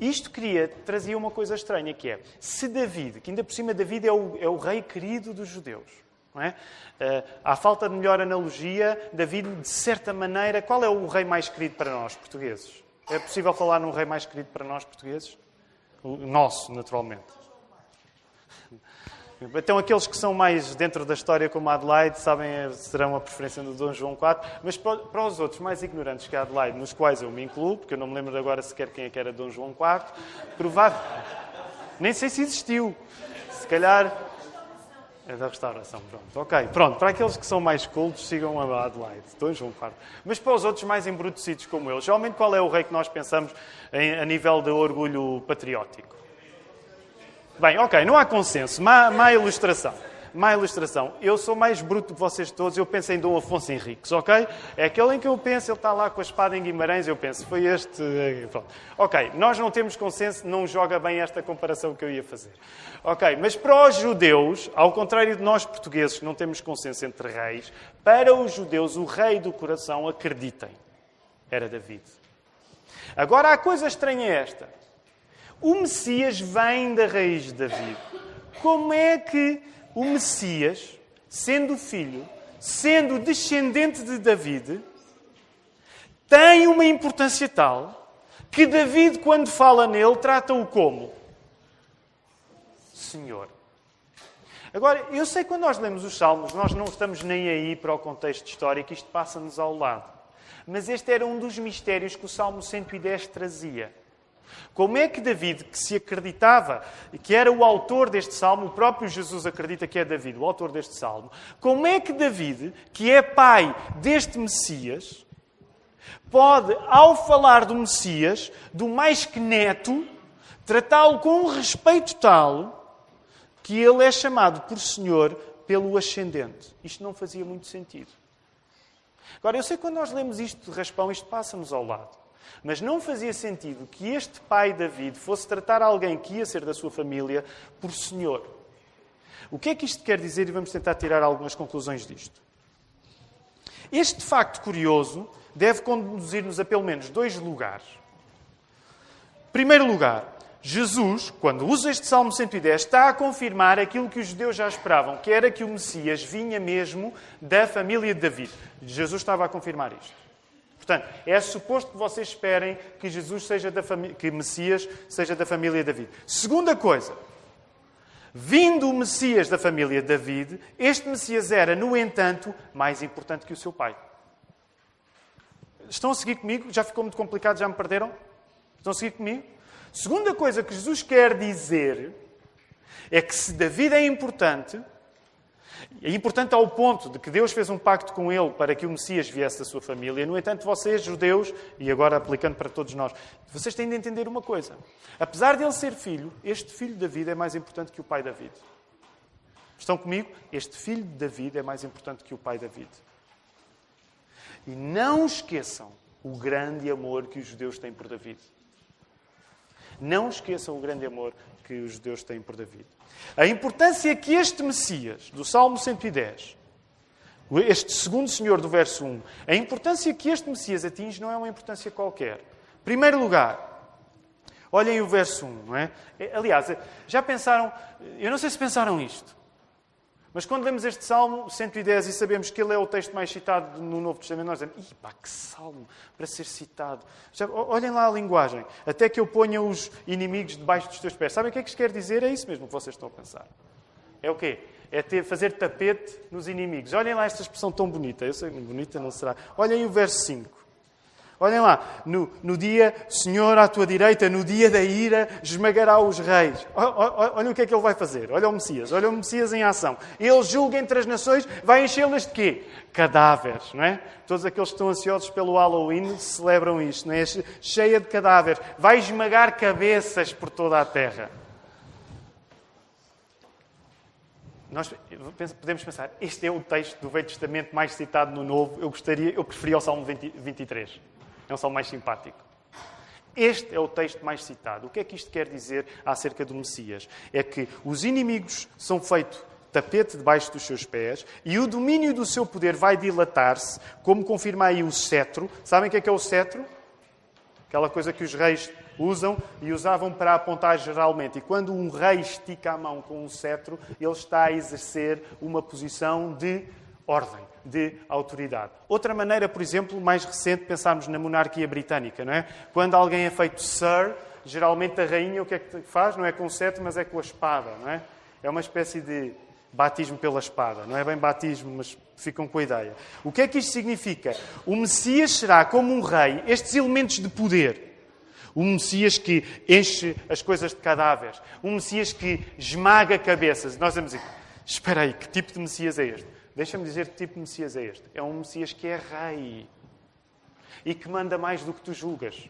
Isto queria, trazia uma coisa estranha, que é, se David, que ainda por cima David é o, é o rei querido dos judeus, não é? Uh, à falta de melhor analogia, David, de certa maneira, qual é o rei mais querido para nós, portugueses? É possível falar num rei mais querido para nós, portugueses? Nosso, naturalmente. Então, aqueles que são mais dentro da história, como Adelaide, sabem, serão a preferência do Dom João IV, mas para os outros mais ignorantes que Adelaide, nos quais eu me incluo, porque eu não me lembro agora sequer quem é que era Dom João IV, provável. Nem sei se existiu. Se calhar é da restauração, pronto. Ok, pronto. Para aqueles que são mais cultos, sigam a Adelaide, Dom João IV. Mas para os outros mais embrutecidos como eu, geralmente qual é o rei que nós pensamos em, a nível de orgulho patriótico? Bem, ok, não há consenso. Má, má ilustração má ilustração. Eu sou mais bruto que vocês todos, eu penso em Dom Afonso Henriques, ok? É aquele em que eu penso, ele está lá com a espada em Guimarães, eu penso, foi este. Eh, pronto. Ok, nós não temos consenso, não joga bem esta comparação que eu ia fazer. Ok, mas para os judeus, ao contrário de nós portugueses que não temos consenso entre reis, para os judeus, o rei do coração, acreditem, era David. Agora, a coisa estranha é esta. O Messias vem da raiz de David. Como é que o Messias, sendo filho, sendo descendente de David, tem uma importância tal que David, quando fala nele, trata-o como? Senhor. Agora, eu sei que quando nós lemos os Salmos, nós não estamos nem aí para o contexto histórico, isto passa-nos ao lado. Mas este era um dos mistérios que o Salmo 110 trazia. Como é que David, que se acreditava que era o autor deste salmo, o próprio Jesus acredita que é David, o autor deste salmo, como é que David, que é pai deste Messias, pode, ao falar do Messias, do mais que neto, tratá-lo com um respeito tal que ele é chamado por Senhor pelo ascendente? Isto não fazia muito sentido. Agora, eu sei que quando nós lemos isto de raspão, isto passa-nos ao lado. Mas não fazia sentido que este pai David fosse tratar alguém que ia ser da sua família por senhor. O que é que isto quer dizer? E vamos tentar tirar algumas conclusões disto. Este facto curioso deve conduzir-nos a pelo menos dois lugares. Primeiro lugar, Jesus, quando usa este Salmo 110, está a confirmar aquilo que os judeus já esperavam, que era que o Messias vinha mesmo da família de David. Jesus estava a confirmar isto. Portanto, é suposto que vocês esperem que Jesus seja da família, que Messias seja da família de David. Segunda coisa, vindo o Messias da família de David, este Messias era, no entanto, mais importante que o seu pai. Estão a seguir comigo? Já ficou muito complicado? Já me perderam? Estão a seguir comigo? Segunda coisa que Jesus quer dizer é que se David é importante, é importante ao ponto de que Deus fez um pacto com ele para que o Messias viesse da sua família. No entanto, vocês, judeus, e agora aplicando para todos nós, vocês têm de entender uma coisa. Apesar de ele ser filho, este filho de David é mais importante que o pai David. Estão comigo? Este filho de David é mais importante que o pai David. E não esqueçam o grande amor que os judeus têm por David. Não esqueçam o grande amor que os judeus têm por David. A importância que este Messias, do Salmo 110, este segundo Senhor do verso 1, a importância que este Messias atinge não é uma importância qualquer. Primeiro lugar, olhem o verso 1, não é? Aliás, já pensaram, eu não sei se pensaram isto, mas quando lemos este Salmo 110 e sabemos que ele é o texto mais citado no Novo Testamento, nós dizemos, pá, que salmo para ser citado. Olhem lá a linguagem. Até que eu ponha os inimigos debaixo dos teus pés. Sabem o que é que isto quer dizer? É isso mesmo que vocês estão a pensar. É o quê? É ter, fazer tapete nos inimigos. Olhem lá esta expressão tão bonita. Eu sei bonita não será. Olhem o verso 5. Olhem lá, no, no dia, Senhor à tua direita, no dia da ira, esmagará os reis. Olha o que é que ele vai fazer. Olha o Messias, olha o Messias em ação. Ele julga entre as nações, vai enchê-las de quê? Cadáveres, não é? Todos aqueles que estão ansiosos pelo Halloween celebram isto, não é? Cheia de cadáveres. Vai esmagar cabeças por toda a terra. Nós podemos pensar, este é o texto do Velho Testamento mais citado no Novo. Eu gostaria, eu preferia o Salmo 20, 23. É um salmo mais simpático. Este é o texto mais citado. O que é que isto quer dizer acerca do Messias? É que os inimigos são feitos tapete debaixo dos seus pés e o domínio do seu poder vai dilatar-se, como confirma aí o cetro. Sabem o que é que é o cetro? Aquela coisa que os reis usam e usavam para apontar geralmente. E quando um rei estica a mão com um cetro, ele está a exercer uma posição de ordem de autoridade. Outra maneira, por exemplo, mais recente, pensarmos na monarquia britânica, não é? Quando alguém é feito Sir, geralmente a rainha o que é que faz? Não é com o cetro, mas é com a espada, não é? É uma espécie de batismo pela espada. Não é bem batismo, mas ficam com a ideia. O que é que isto significa? O Messias será como um rei, estes elementos de poder. Um Messias que enche as coisas de cadáveres. Um Messias que esmaga cabeças. Nós vamos dizer, espera aí, que tipo de Messias é este? Deixa-me dizer que tipo de Messias é este. É um Messias que é rei e que manda mais do que tu julgas.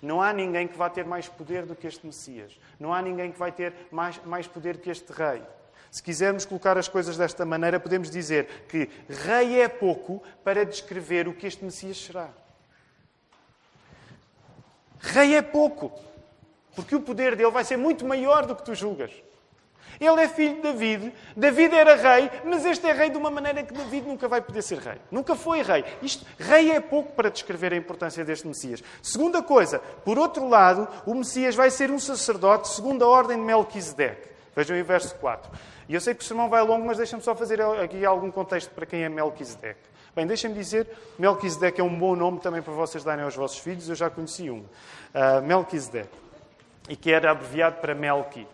Não há ninguém que vá ter mais poder do que este Messias. Não há ninguém que vai ter mais, mais poder que este rei. Se quisermos colocar as coisas desta maneira, podemos dizer que rei é pouco para descrever o que este Messias será. Rei é pouco, porque o poder dele vai ser muito maior do que tu julgas. Ele é filho de David. David era rei, mas este é rei de uma maneira que David nunca vai poder ser rei. Nunca foi rei. Isto, rei é pouco para descrever a importância deste Messias. Segunda coisa, por outro lado, o Messias vai ser um sacerdote segundo a ordem de Melquisedeque. Vejam aí o verso 4. E eu sei que o sermão vai longo, mas deixa-me só fazer aqui algum contexto para quem é Melquisedeque. Bem, deixem-me dizer, Melquisedeque é um bom nome também para vocês darem aos vossos filhos, eu já conheci um. Uh, Melquisedeque. E que era abreviado para Melqui.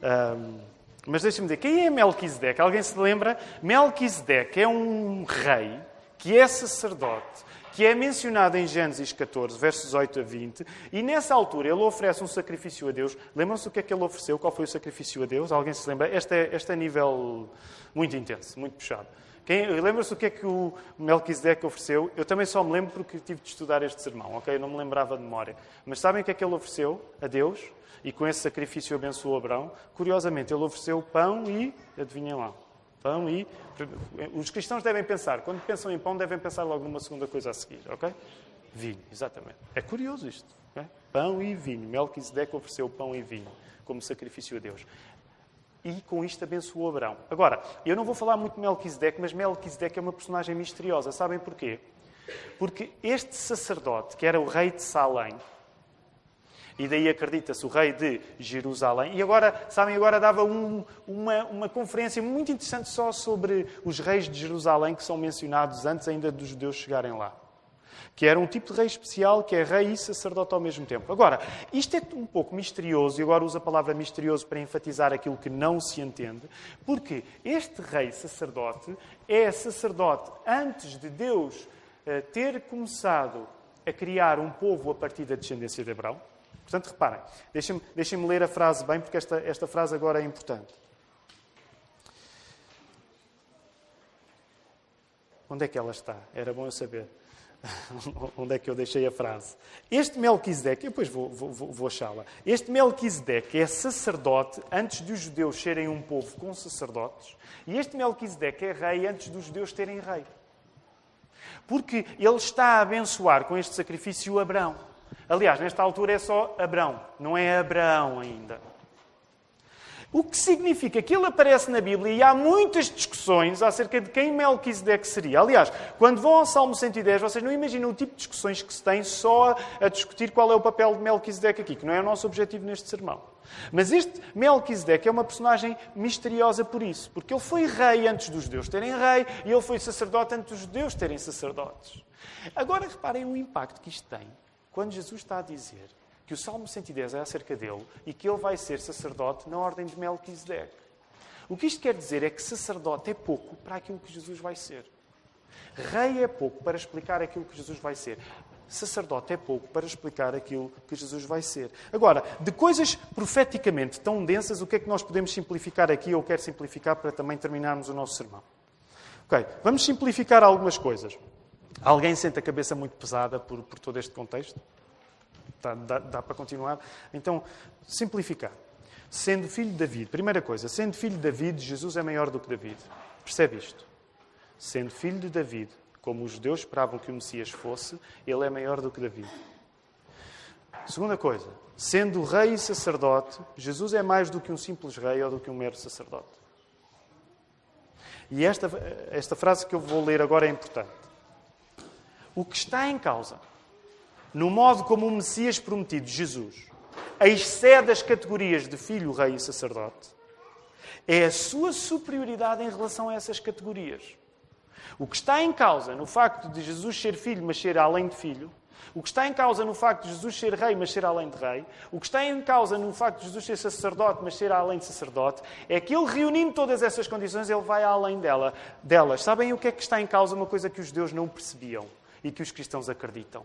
Uh, mas deixem-me dizer, quem é Melquisedeque? Alguém se lembra? Melquisedeque é um rei que é sacerdote, que é mencionado em Gênesis 14, versos 8 a 20, e nessa altura ele oferece um sacrifício a Deus. Lembram-se o que é que ele ofereceu? Qual foi o sacrifício a Deus? Alguém se lembra? Este é, este é nível muito intenso, muito puxado. Lembra-se o que é que o Melquisedeque ofereceu? Eu também só me lembro porque tive de estudar este sermão, ok? Eu não me lembrava de memória. Mas sabem o que é que ele ofereceu a Deus? E com esse sacrifício abençoou Abraão. Curiosamente, ele ofereceu pão e, adivinhem lá, pão e... Os cristãos devem pensar, quando pensam em pão, devem pensar logo numa segunda coisa a seguir, ok? Vinho, exatamente. É curioso isto. Okay? Pão e vinho. Melquisedeque ofereceu pão e vinho como sacrifício a Deus e com isto abençoou Abraão. Agora, eu não vou falar muito de Melquisedeque, mas Melquisedeque é uma personagem misteriosa. Sabem porquê? Porque este sacerdote, que era o rei de Salém, e daí acredita-se o rei de Jerusalém. E agora, sabem, agora dava um, uma, uma conferência muito interessante só sobre os reis de Jerusalém que são mencionados antes ainda dos judeus chegarem lá que era um tipo de rei especial, que é rei e sacerdote ao mesmo tempo. Agora, isto é um pouco misterioso, e agora uso a palavra misterioso para enfatizar aquilo que não se entende, porque este rei sacerdote é sacerdote antes de Deus eh, ter começado a criar um povo a partir da descendência de Abraão. Portanto, reparem, deixem-me deixem ler a frase bem, porque esta, esta frase agora é importante. Onde é que ela está? Era bom eu saber. Onde é que eu deixei a frase? Este Melquisedeque, eu depois vou, vou, vou achá-la. Este Melquisedeque é sacerdote antes de os judeus serem um povo com sacerdotes. E este Melquisedeque é rei antes dos judeus terem rei. Porque ele está a abençoar com este sacrifício Abraão. Aliás, nesta altura é só Abraão, não é Abraão ainda. O que significa que ele aparece na Bíblia e há muitas discussões acerca de quem Melquisedeque seria. Aliás, quando vão ao Salmo 110, vocês não imaginam o tipo de discussões que se tem só a discutir qual é o papel de Melquisedeque aqui, que não é o nosso objetivo neste sermão. Mas este Melquisedeque é uma personagem misteriosa por isso, porque ele foi rei antes dos judeus terem rei e ele foi sacerdote antes dos judeus terem sacerdotes. Agora reparem o impacto que isto tem quando Jesus está a dizer que o Salmo 110 é acerca dele e que ele vai ser sacerdote na ordem de Melquisedeque. O que isto quer dizer é que sacerdote é pouco para aquilo que Jesus vai ser. Rei é pouco para explicar aquilo que Jesus vai ser. Sacerdote é pouco para explicar aquilo que Jesus vai ser. Agora, de coisas profeticamente tão densas, o que é que nós podemos simplificar aqui? Eu quero simplificar para também terminarmos o nosso sermão. Ok, vamos simplificar algumas coisas. Alguém sente a cabeça muito pesada por, por todo este contexto? Dá, dá, dá para continuar? Então, simplificar. Sendo filho de David, primeira coisa, sendo filho de David, Jesus é maior do que David. Percebe isto? Sendo filho de David, como os judeus esperavam que o Messias fosse, ele é maior do que David. Segunda coisa, sendo rei e sacerdote, Jesus é mais do que um simples rei ou do que um mero sacerdote. E esta, esta frase que eu vou ler agora é importante. O que está em causa no modo como o Messias prometido, Jesus, excede as categorias de filho, rei e sacerdote, é a sua superioridade em relação a essas categorias. O que está em causa no facto de Jesus ser filho, mas ser além de filho, o que está em causa no facto de Jesus ser rei, mas ser além de rei, o que está em causa no facto de Jesus ser sacerdote, mas ser além de sacerdote, é que ele reunindo todas essas condições, ele vai além dela, delas. Sabem o que é que está em causa? Uma coisa que os judeus não percebiam e que os cristãos acreditam.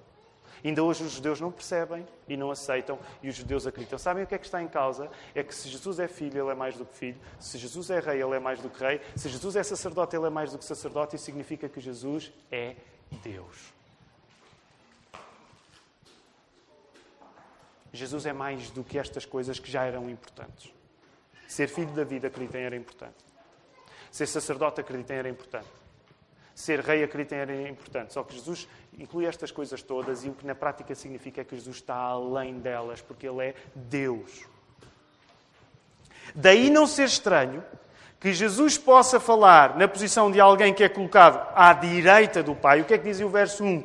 Ainda hoje os judeus não percebem e não aceitam e os judeus acreditam. Sabem o que é que está em causa? É que se Jesus é filho, ele é mais do que filho. Se Jesus é rei, ele é mais do que rei. Se Jesus é sacerdote, ele é mais do que sacerdote. Isso significa que Jesus é Deus. Jesus é mais do que estas coisas que já eram importantes. Ser filho da vida, acreditem, era importante. Ser sacerdote, acreditem, era importante. Ser rei, acreditem, era importante. Só que Jesus inclui estas coisas todas e o que na prática significa é que Jesus está além delas, porque Ele é Deus. Daí não ser estranho que Jesus possa falar na posição de alguém que é colocado à direita do Pai. O que é que diz o verso 1?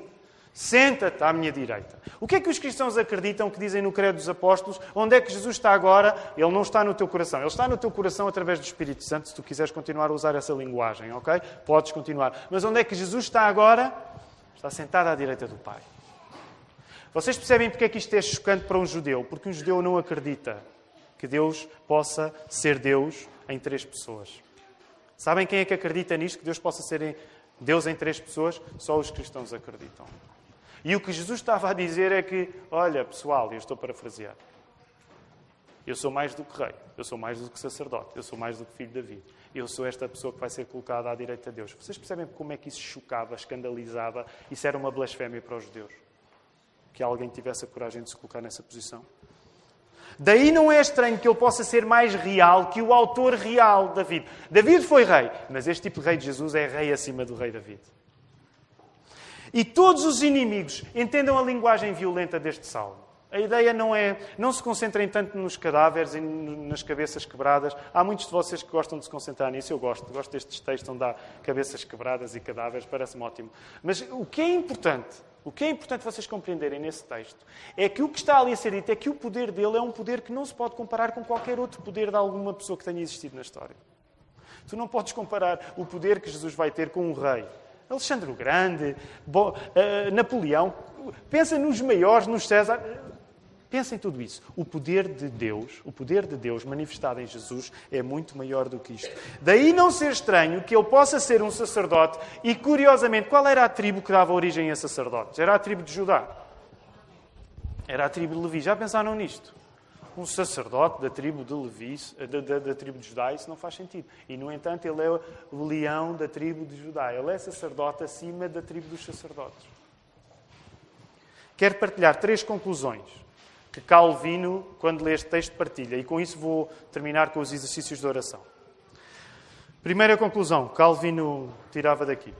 Senta-te à minha direita. O que é que os cristãos acreditam que dizem no Credo dos Apóstolos? Onde é que Jesus está agora? Ele não está no teu coração. Ele está no teu coração através do Espírito Santo, se tu quiseres continuar a usar essa linguagem, ok? Podes continuar. Mas onde é que Jesus está agora? Está sentado à direita do Pai. Vocês percebem porque é que isto é chocante para um judeu? Porque um judeu não acredita que Deus possa ser Deus em três pessoas. Sabem quem é que acredita nisto? Que Deus possa ser Deus em três pessoas? Só os cristãos acreditam. E o que Jesus estava a dizer é que, olha, pessoal, eu estou parafrasear. Eu sou mais do que rei, eu sou mais do que sacerdote, eu sou mais do que filho de Davi. Eu sou esta pessoa que vai ser colocada à direita de Deus. Vocês percebem como é que isso chocava, escandalizava? Isso era uma blasfémia para os judeus. Que alguém tivesse a coragem de se colocar nessa posição. Daí não é estranho que ele possa ser mais real que o autor real, David. David foi rei, mas este tipo de rei de Jesus é rei acima do rei David. E todos os inimigos entendam a linguagem violenta deste salmo. A ideia não é, não se concentrem tanto nos cadáveres e nas cabeças quebradas. Há muitos de vocês que gostam de se concentrar nisso. Eu gosto, gosto destes textos onde há cabeças quebradas e cadáveres, parece-me ótimo. Mas o que é importante, o que é importante vocês compreenderem nesse texto, é que o que está ali a ser dito é que o poder dele é um poder que não se pode comparar com qualquer outro poder de alguma pessoa que tenha existido na história. Tu não podes comparar o poder que Jesus vai ter com um rei. Alexandre o Grande, Bo, uh, Napoleão. Pensa nos maiores, nos César. Pensa em tudo isso. O poder de Deus, o poder de Deus manifestado em Jesus é muito maior do que isto. Daí não ser estranho que ele possa ser um sacerdote e, curiosamente, qual era a tribo que dava origem a sacerdotes? Era a tribo de Judá. Era a tribo de Levi. Já pensaram nisto? Um sacerdote da tribo de Levi, da, da, da, tribo de Judá, isso não faz sentido. E, no entanto, ele é o leão da tribo de Judá. Ele é sacerdote acima da tribo dos sacerdotes. Quero partilhar três conclusões que Calvino, quando lê este texto, partilha. E com isso vou terminar com os exercícios de oração. Primeira conclusão, Calvino tirava daqui.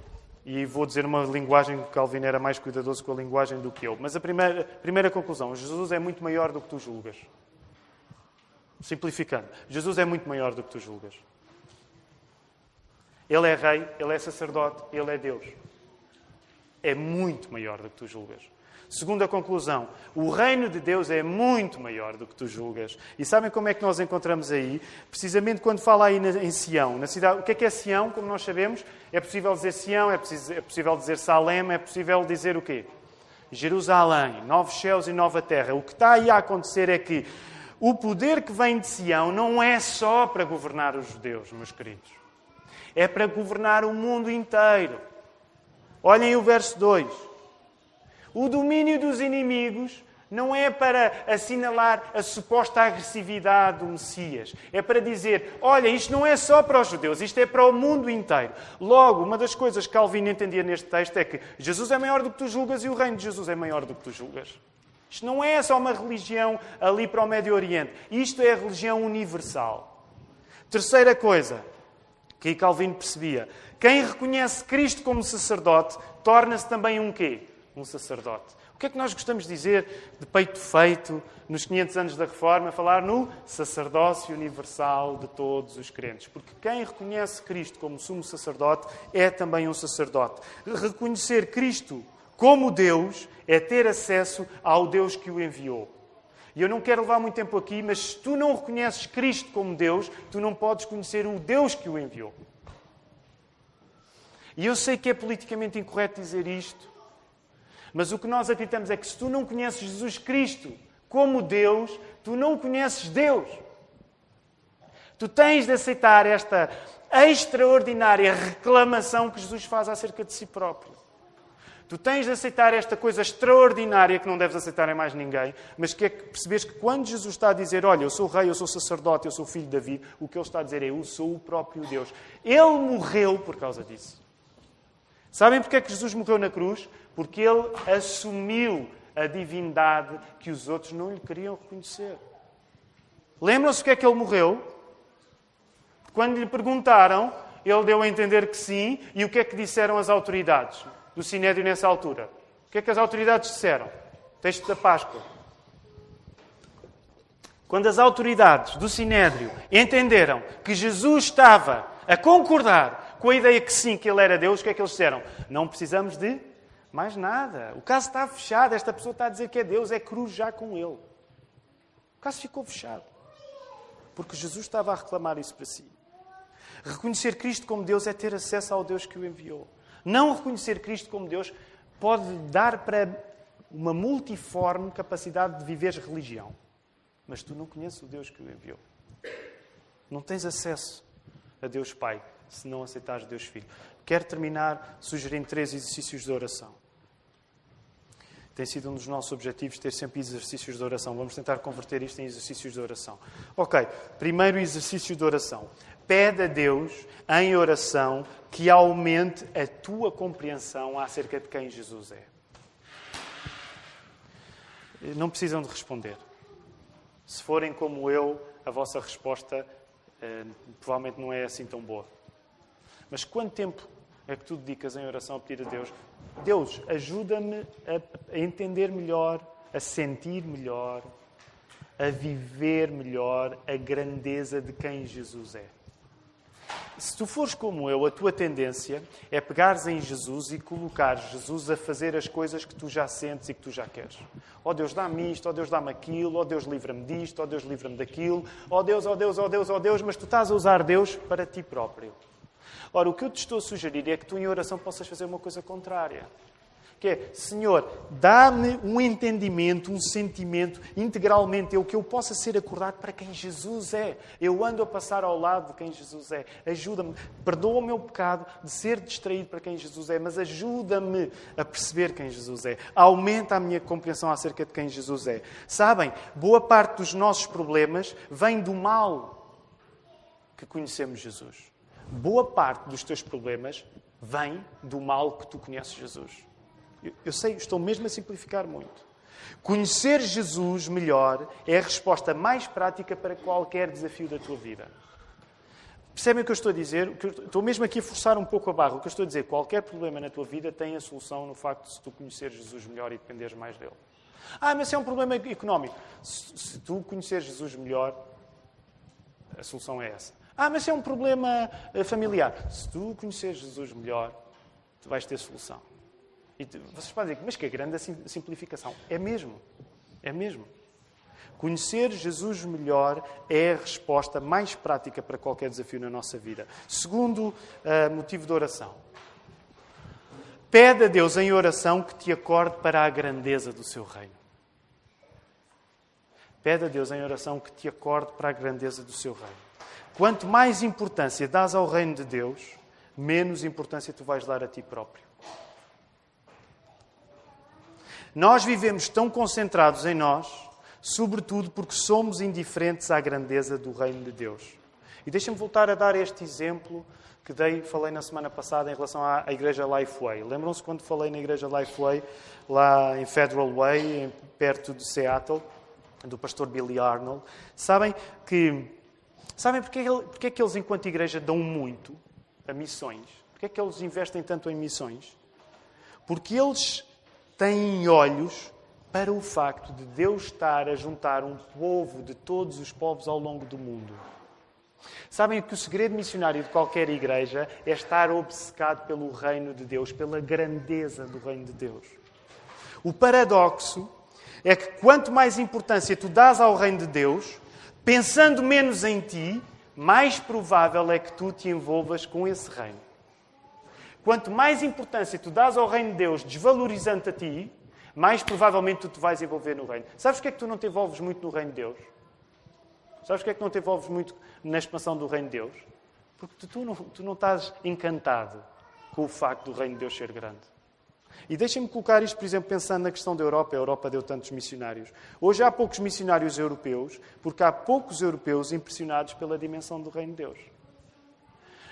E vou dizer uma linguagem que Calvino era mais cuidadoso com a linguagem do que eu. Mas a primeira, primeira conclusão, Jesus é muito maior do que tu julgas. Simplificando, Jesus é muito maior do que tu julgas. Ele é rei, ele é sacerdote, ele é Deus. É muito maior do que tu julgas. Segunda conclusão, o reino de Deus é muito maior do que tu julgas. E sabem como é que nós encontramos aí? Precisamente quando fala aí em Sião, na cidade. O que é que é Sião? Como nós sabemos, é possível dizer Sião, é, é possível dizer Salem, é possível dizer o quê? Jerusalém, novos céus e nova terra. O que está aí a acontecer é que o poder que vem de Sião não é só para governar os judeus, meus queridos. É para governar o mundo inteiro. Olhem o verso 2. O domínio dos inimigos não é para assinalar a suposta agressividade do Messias. É para dizer: olha, isto não é só para os judeus, isto é para o mundo inteiro. Logo, uma das coisas que Calvino entendia neste texto é que Jesus é maior do que tu julgas e o reino de Jesus é maior do que tu julgas. Isto não é só uma religião ali para o Médio Oriente. Isto é a religião universal. Terceira coisa que Calvino percebia: quem reconhece Cristo como sacerdote torna-se também um quê? Um sacerdote. O que é que nós gostamos de dizer de peito feito nos 500 anos da Reforma? Falar no sacerdócio universal de todos os crentes. Porque quem reconhece Cristo como sumo sacerdote é também um sacerdote. Reconhecer Cristo como Deus é ter acesso ao Deus que o enviou. E eu não quero levar muito tempo aqui, mas se tu não reconheces Cristo como Deus, tu não podes conhecer o Deus que o enviou. E eu sei que é politicamente incorreto dizer isto, mas o que nós acreditamos é que se tu não conheces Jesus Cristo como Deus, tu não conheces Deus. Tu tens de aceitar esta extraordinária reclamação que Jesus faz acerca de si próprio. Tu tens de aceitar esta coisa extraordinária que não deves aceitar em mais ninguém, mas que é que percebes que quando Jesus está a dizer, olha, eu sou rei, eu sou sacerdote, eu sou filho de Davi, o que ele está a dizer é, eu sou o próprio Deus. Ele morreu por causa disso. Sabem porque é que Jesus morreu na cruz? Porque ele assumiu a divindade que os outros não lhe queriam reconhecer. Lembram-se porque é que ele morreu? Quando lhe perguntaram, ele deu a entender que sim, e o que é que disseram as autoridades? Do Sinédrio nessa altura. O que é que as autoridades disseram? Texto da Páscoa. Quando as autoridades do Sinédrio entenderam que Jesus estava a concordar com a ideia que sim, que ele era Deus, o que é que eles disseram? Não precisamos de Mais nada. O caso está fechado. Esta pessoa está a dizer que é Deus, é cruz já com ele. O caso ficou fechado. Porque Jesus estava a reclamar isso para si. Reconhecer Cristo como Deus é ter acesso ao Deus que o enviou. Não reconhecer Cristo como Deus pode dar para uma multiforme capacidade de viveres religião. Mas tu não conheces o Deus que o enviou. Não tens acesso a Deus Pai se não aceitares Deus Filho. Quero terminar sugerindo três exercícios de oração. Tem sido um dos nossos objetivos ter sempre exercícios de oração. Vamos tentar converter isto em exercícios de oração. Ok, primeiro exercício de oração. Pede a Deus, em oração, que aumente a tua compreensão acerca de quem Jesus é. Não precisam de responder. Se forem como eu, a vossa resposta eh, provavelmente não é assim tão boa. Mas quanto tempo é que tu dedicas em oração a pedir a Deus: Deus, ajuda-me a, a entender melhor, a sentir melhor, a viver melhor a grandeza de quem Jesus é? Se tu fores como eu, a tua tendência é pegares em Jesus e colocares Jesus a fazer as coisas que tu já sentes e que tu já queres. Ó oh Deus, dá-me isto, ó oh Deus, dá-me aquilo, ó oh Deus, livra-me disto, ó Deus, livra-me daquilo, ó Deus, ó Deus, ó Deus, ó Deus, mas tu estás a usar Deus para ti próprio. Ora, o que eu te estou a sugerir é que tu, em oração, possas fazer uma coisa contrária. Que é, Senhor, dá-me um entendimento, um sentimento integralmente eu que eu possa ser acordado para quem Jesus é. Eu ando a passar ao lado de quem Jesus é. Ajuda-me, perdoa o meu pecado de ser distraído para quem Jesus é, mas ajuda-me a perceber quem Jesus é. Aumenta a minha compreensão acerca de quem Jesus é. Sabem, boa parte dos nossos problemas vem do mal que conhecemos Jesus boa parte dos teus problemas vem do mal que tu conheces Jesus. Eu, eu sei, estou mesmo a simplificar muito. Conhecer Jesus melhor é a resposta mais prática para qualquer desafio da tua vida. Percebem o que eu estou a dizer? Estou mesmo aqui a forçar um pouco a barra. O que eu estou a dizer, qualquer problema na tua vida tem a solução no facto de tu conheceres Jesus melhor e dependeres mais dele. Ah, mas é um problema económico. Se, se tu conheceres Jesus melhor, a solução é essa. Ah, mas é um problema eh, familiar. Se tu conheceres Jesus melhor, tu vais ter solução. E vocês podem dizer, mas que grande simplificação. É mesmo. É mesmo. Conhecer Jesus melhor é a resposta mais prática para qualquer desafio na nossa vida. Segundo uh, motivo de oração. Pede a Deus em oração que te acorde para a grandeza do seu reino. Pede a Deus em oração que te acorde para a grandeza do seu reino. Quanto mais importância dás ao reino de Deus, menos importância tu vais dar a ti próprio. Nós vivemos tão concentrados em nós, sobretudo porque somos indiferentes à grandeza do reino de Deus. E deixa-me voltar a dar este exemplo que dei, falei na semana passada em relação à, à Igreja Lifeway. Lembram-se quando falei na Igreja Lifeway, lá em Federal Way, perto de Seattle, do pastor Billy Arnold? Sabem que Sabem porque, porque é que eles, enquanto igreja, dão muito a missões? Porque é que eles investem tanto em missões? Porque eles têm olhos para o facto de Deus estar a juntar um povo de todos os povos ao longo do mundo. Sabem que o segredo missionário de qualquer igreja é estar obcecado pelo reino de Deus, pela grandeza do reino de Deus. O paradoxo é que quanto mais importância tu dás ao reino de Deus, pensando menos em ti, mais provável é que tu te envolvas com esse reino. Quanto mais importância tu dás ao reino de Deus, desvalorizando a ti, mais provavelmente tu te vais envolver no reino. Sabes porque é que tu não te envolves muito no reino de Deus? Sabes porque é que não te envolves muito na expansão do reino de Deus? Porque tu não, tu não estás encantado com o facto do reino de Deus ser grande. E deixem-me colocar isto, por exemplo, pensando na questão da Europa. A Europa deu tantos missionários. Hoje há poucos missionários europeus, porque há poucos europeus impressionados pela dimensão do Reino de Deus.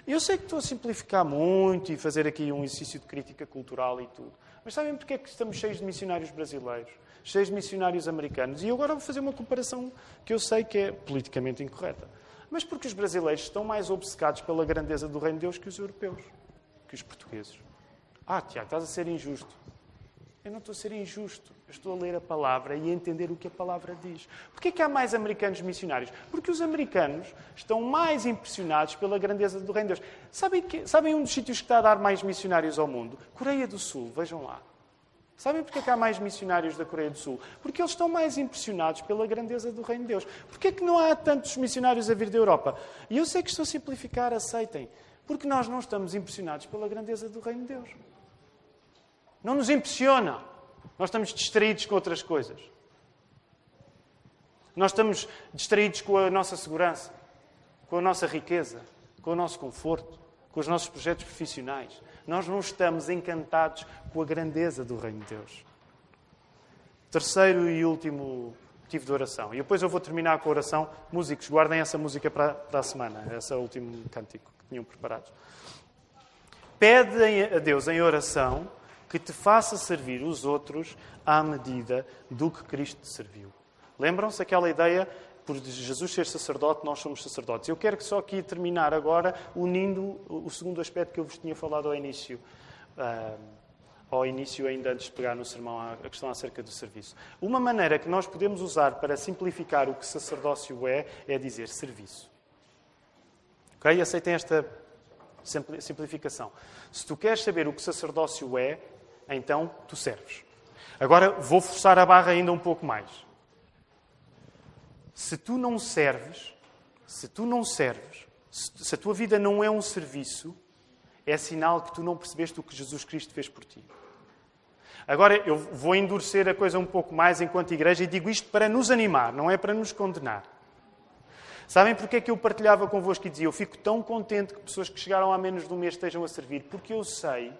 Eu sei que estou a simplificar muito e fazer aqui um exercício de crítica cultural e tudo. Mas sabem porque é que estamos cheios de missionários brasileiros? Cheios de missionários americanos? E agora vou fazer uma comparação que eu sei que é politicamente incorreta. Mas porque os brasileiros estão mais obcecados pela grandeza do Reino de Deus que os europeus, que os portugueses. Ah, Tiago, estás a ser injusto. Eu não estou a ser injusto. Estou a ler a palavra e a entender o que a palavra diz. Porquê é que há mais americanos missionários? Porque os americanos estão mais impressionados pela grandeza do Reino de Deus. Sabem, que, sabem um dos sítios que está a dar mais missionários ao mundo? Coreia do Sul, vejam lá. Sabem porquê que há mais missionários da Coreia do Sul? Porque eles estão mais impressionados pela grandeza do Reino de Deus. Porquê que não há tantos missionários a vir da Europa? E eu sei que estou a simplificar, aceitem. Porque nós não estamos impressionados pela grandeza do Reino de Deus. Não nos impressiona. Nós estamos distraídos com outras coisas. Nós estamos distraídos com a nossa segurança, com a nossa riqueza, com o nosso conforto, com os nossos projetos profissionais. Nós não estamos encantados com a grandeza do Reino de Deus. Terceiro e último motivo de oração. E depois eu vou terminar com a oração. Músicos, guardem essa música para, para a semana, esse último cântico que tinham preparado. Pede a Deus em oração que te faça servir os outros à medida do que Cristo te serviu. Lembram-se aquela ideia, por Jesus ser sacerdote, nós somos sacerdotes. Eu quero só aqui terminar agora unindo o segundo aspecto que eu vos tinha falado ao início. Uh, ao início, ainda antes de pegar no sermão, a questão acerca do serviço. Uma maneira que nós podemos usar para simplificar o que sacerdócio é, é dizer serviço. Ok? Aceitem esta simplificação. Se tu queres saber o que sacerdócio é, então tu serves. Agora vou forçar a barra ainda um pouco mais. Se tu não serves, se tu não serves, se a tua vida não é um serviço, é sinal que tu não percebeste o que Jesus Cristo fez por ti. Agora, eu vou endurecer a coisa um pouco mais enquanto igreja e digo isto para nos animar, não é para nos condenar. Sabem porque é que eu partilhava convosco e dizia eu fico tão contente que pessoas que chegaram há menos de um mês estejam a servir? Porque eu sei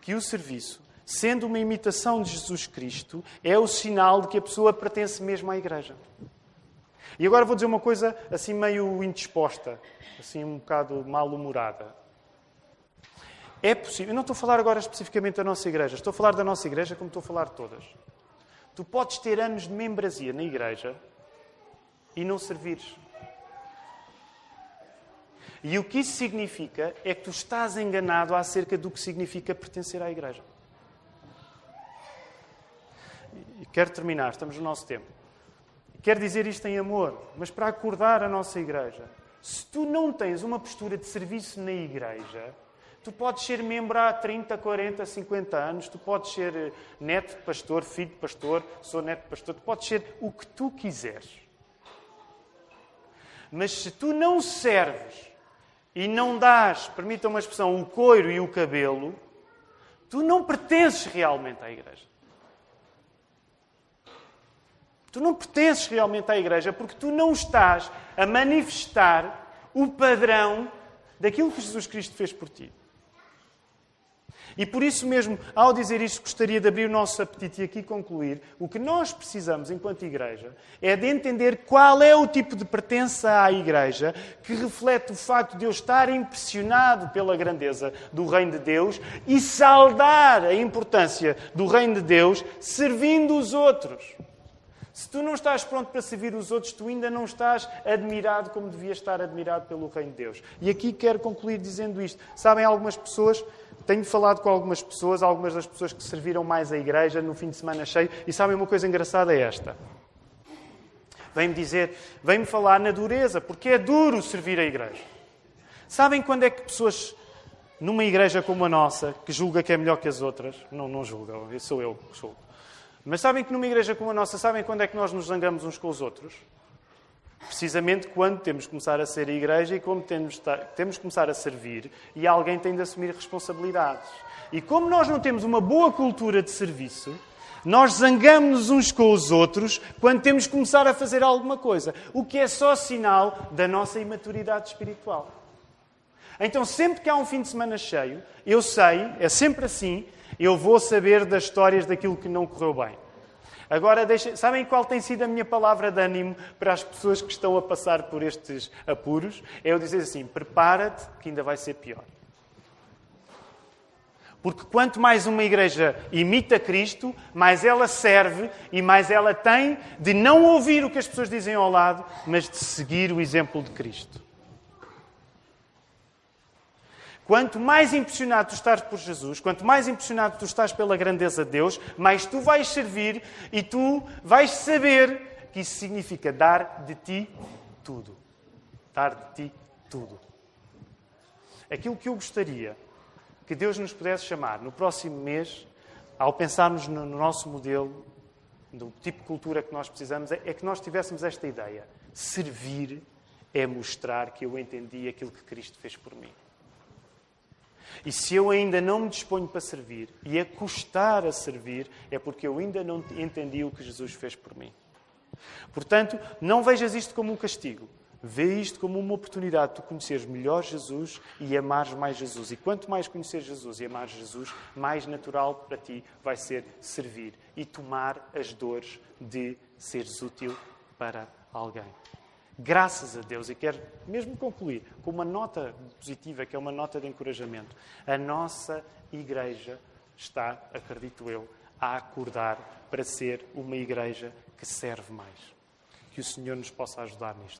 que o serviço sendo uma imitação de Jesus Cristo, é o sinal de que a pessoa pertence mesmo à igreja. E agora vou dizer uma coisa assim meio indisposta, assim um bocado mal-humorada. É possível, eu não estou a falar agora especificamente da nossa igreja, estou a falar da nossa igreja como estou a falar de todas. Tu podes ter anos de membresia na igreja e não servires. E o que isso significa é que tu estás enganado acerca do que significa pertencer à igreja. E quero terminar, estamos no nosso tempo. Quero dizer isto em amor, mas para acordar a nossa igreja. Se tu não tens uma postura de serviço na igreja, tu podes ser membro há 30, 40, 50 anos, tu podes ser eh, neto de pastor, filho de pastor, sou neto de pastor, tu podes ser o que tu quiseres. Mas se tu não serves e não dás, permita uma expressão, o coiro e o cabelo, tu não pertences realmente à igreja. Tu não pertences realmente à igreja porque tu não estás a manifestar o padrão daquilo que Jesus Cristo fez por ti. E por isso mesmo, ao dizer isto, gostaria de abrir o nosso apetite e aqui concluir. O que nós precisamos, enquanto igreja, é de entender qual é o tipo de pertença à igreja que reflete o facto de eu estar impressionado pela grandeza do Reino de Deus e saudar a importância do Reino de Deus servindo os outros. Se tu não estás pronto para servir os outros, tu ainda não estás admirado como devias estar admirado pelo Reino de Deus. E aqui quero concluir dizendo isto. Sabem, algumas pessoas, tenho falado com algumas pessoas, algumas das pessoas que serviram mais a igreja no fim de semana cheio, e sabem uma coisa engraçada é esta. Vem-me dizer, vem-me falar na dureza, porque é duro servir a igreja. Sabem quando é que pessoas numa igreja como a nossa, que julga que é melhor que as outras, não, não julga, sou eu que julgo mas sabem que numa igreja como a nossa, sabem quando é que nós nos zangamos uns com os outros? Precisamente quando temos que começar a ser a igreja e como temos, temos que começar a servir e alguém tem de assumir responsabilidades. E como nós não temos uma boa cultura de serviço, nós zangamos uns com os outros quando temos que começar a fazer alguma coisa, o que é só sinal da nossa imaturidade espiritual. Então, sempre que há um fim de semana cheio, eu sei, é sempre assim, eu vou saber das histórias daquilo que não correu bem. Agora, deixa... sabem qual tem sido a minha palavra de ânimo para as pessoas que estão a passar por estes apuros? É eu dizer assim: prepara-te, que ainda vai ser pior. Porque quanto mais uma igreja imita Cristo, mais ela serve e mais ela tem de não ouvir o que as pessoas dizem ao lado, mas de seguir o exemplo de Cristo. Quanto mais impressionado tu estás por Jesus, quanto mais impressionado tu estás pela grandeza de Deus, mais tu vais servir e tu vais saber que isso significa dar de ti tudo. Dar de ti tudo. Aquilo que eu gostaria que Deus nos pudesse chamar no próximo mês ao pensarmos no nosso modelo, do tipo de cultura que nós precisamos, é, é que nós tivéssemos esta ideia. Servir é mostrar que eu entendi aquilo que Cristo fez por mim. E se eu ainda não me disponho para servir e a custar a servir, é porque eu ainda não entendi o que Jesus fez por mim. Portanto, não vejas isto como um castigo. Vê isto como uma oportunidade de tu conheceres melhor Jesus e amares mais Jesus. E quanto mais conhecer Jesus e amar Jesus, mais natural para ti vai ser servir e tomar as dores de seres útil para alguém. Graças a Deus, e quero mesmo concluir com uma nota positiva, que é uma nota de encorajamento. A nossa igreja está, acredito eu, a acordar para ser uma igreja que serve mais. Que o Senhor nos possa ajudar nisto.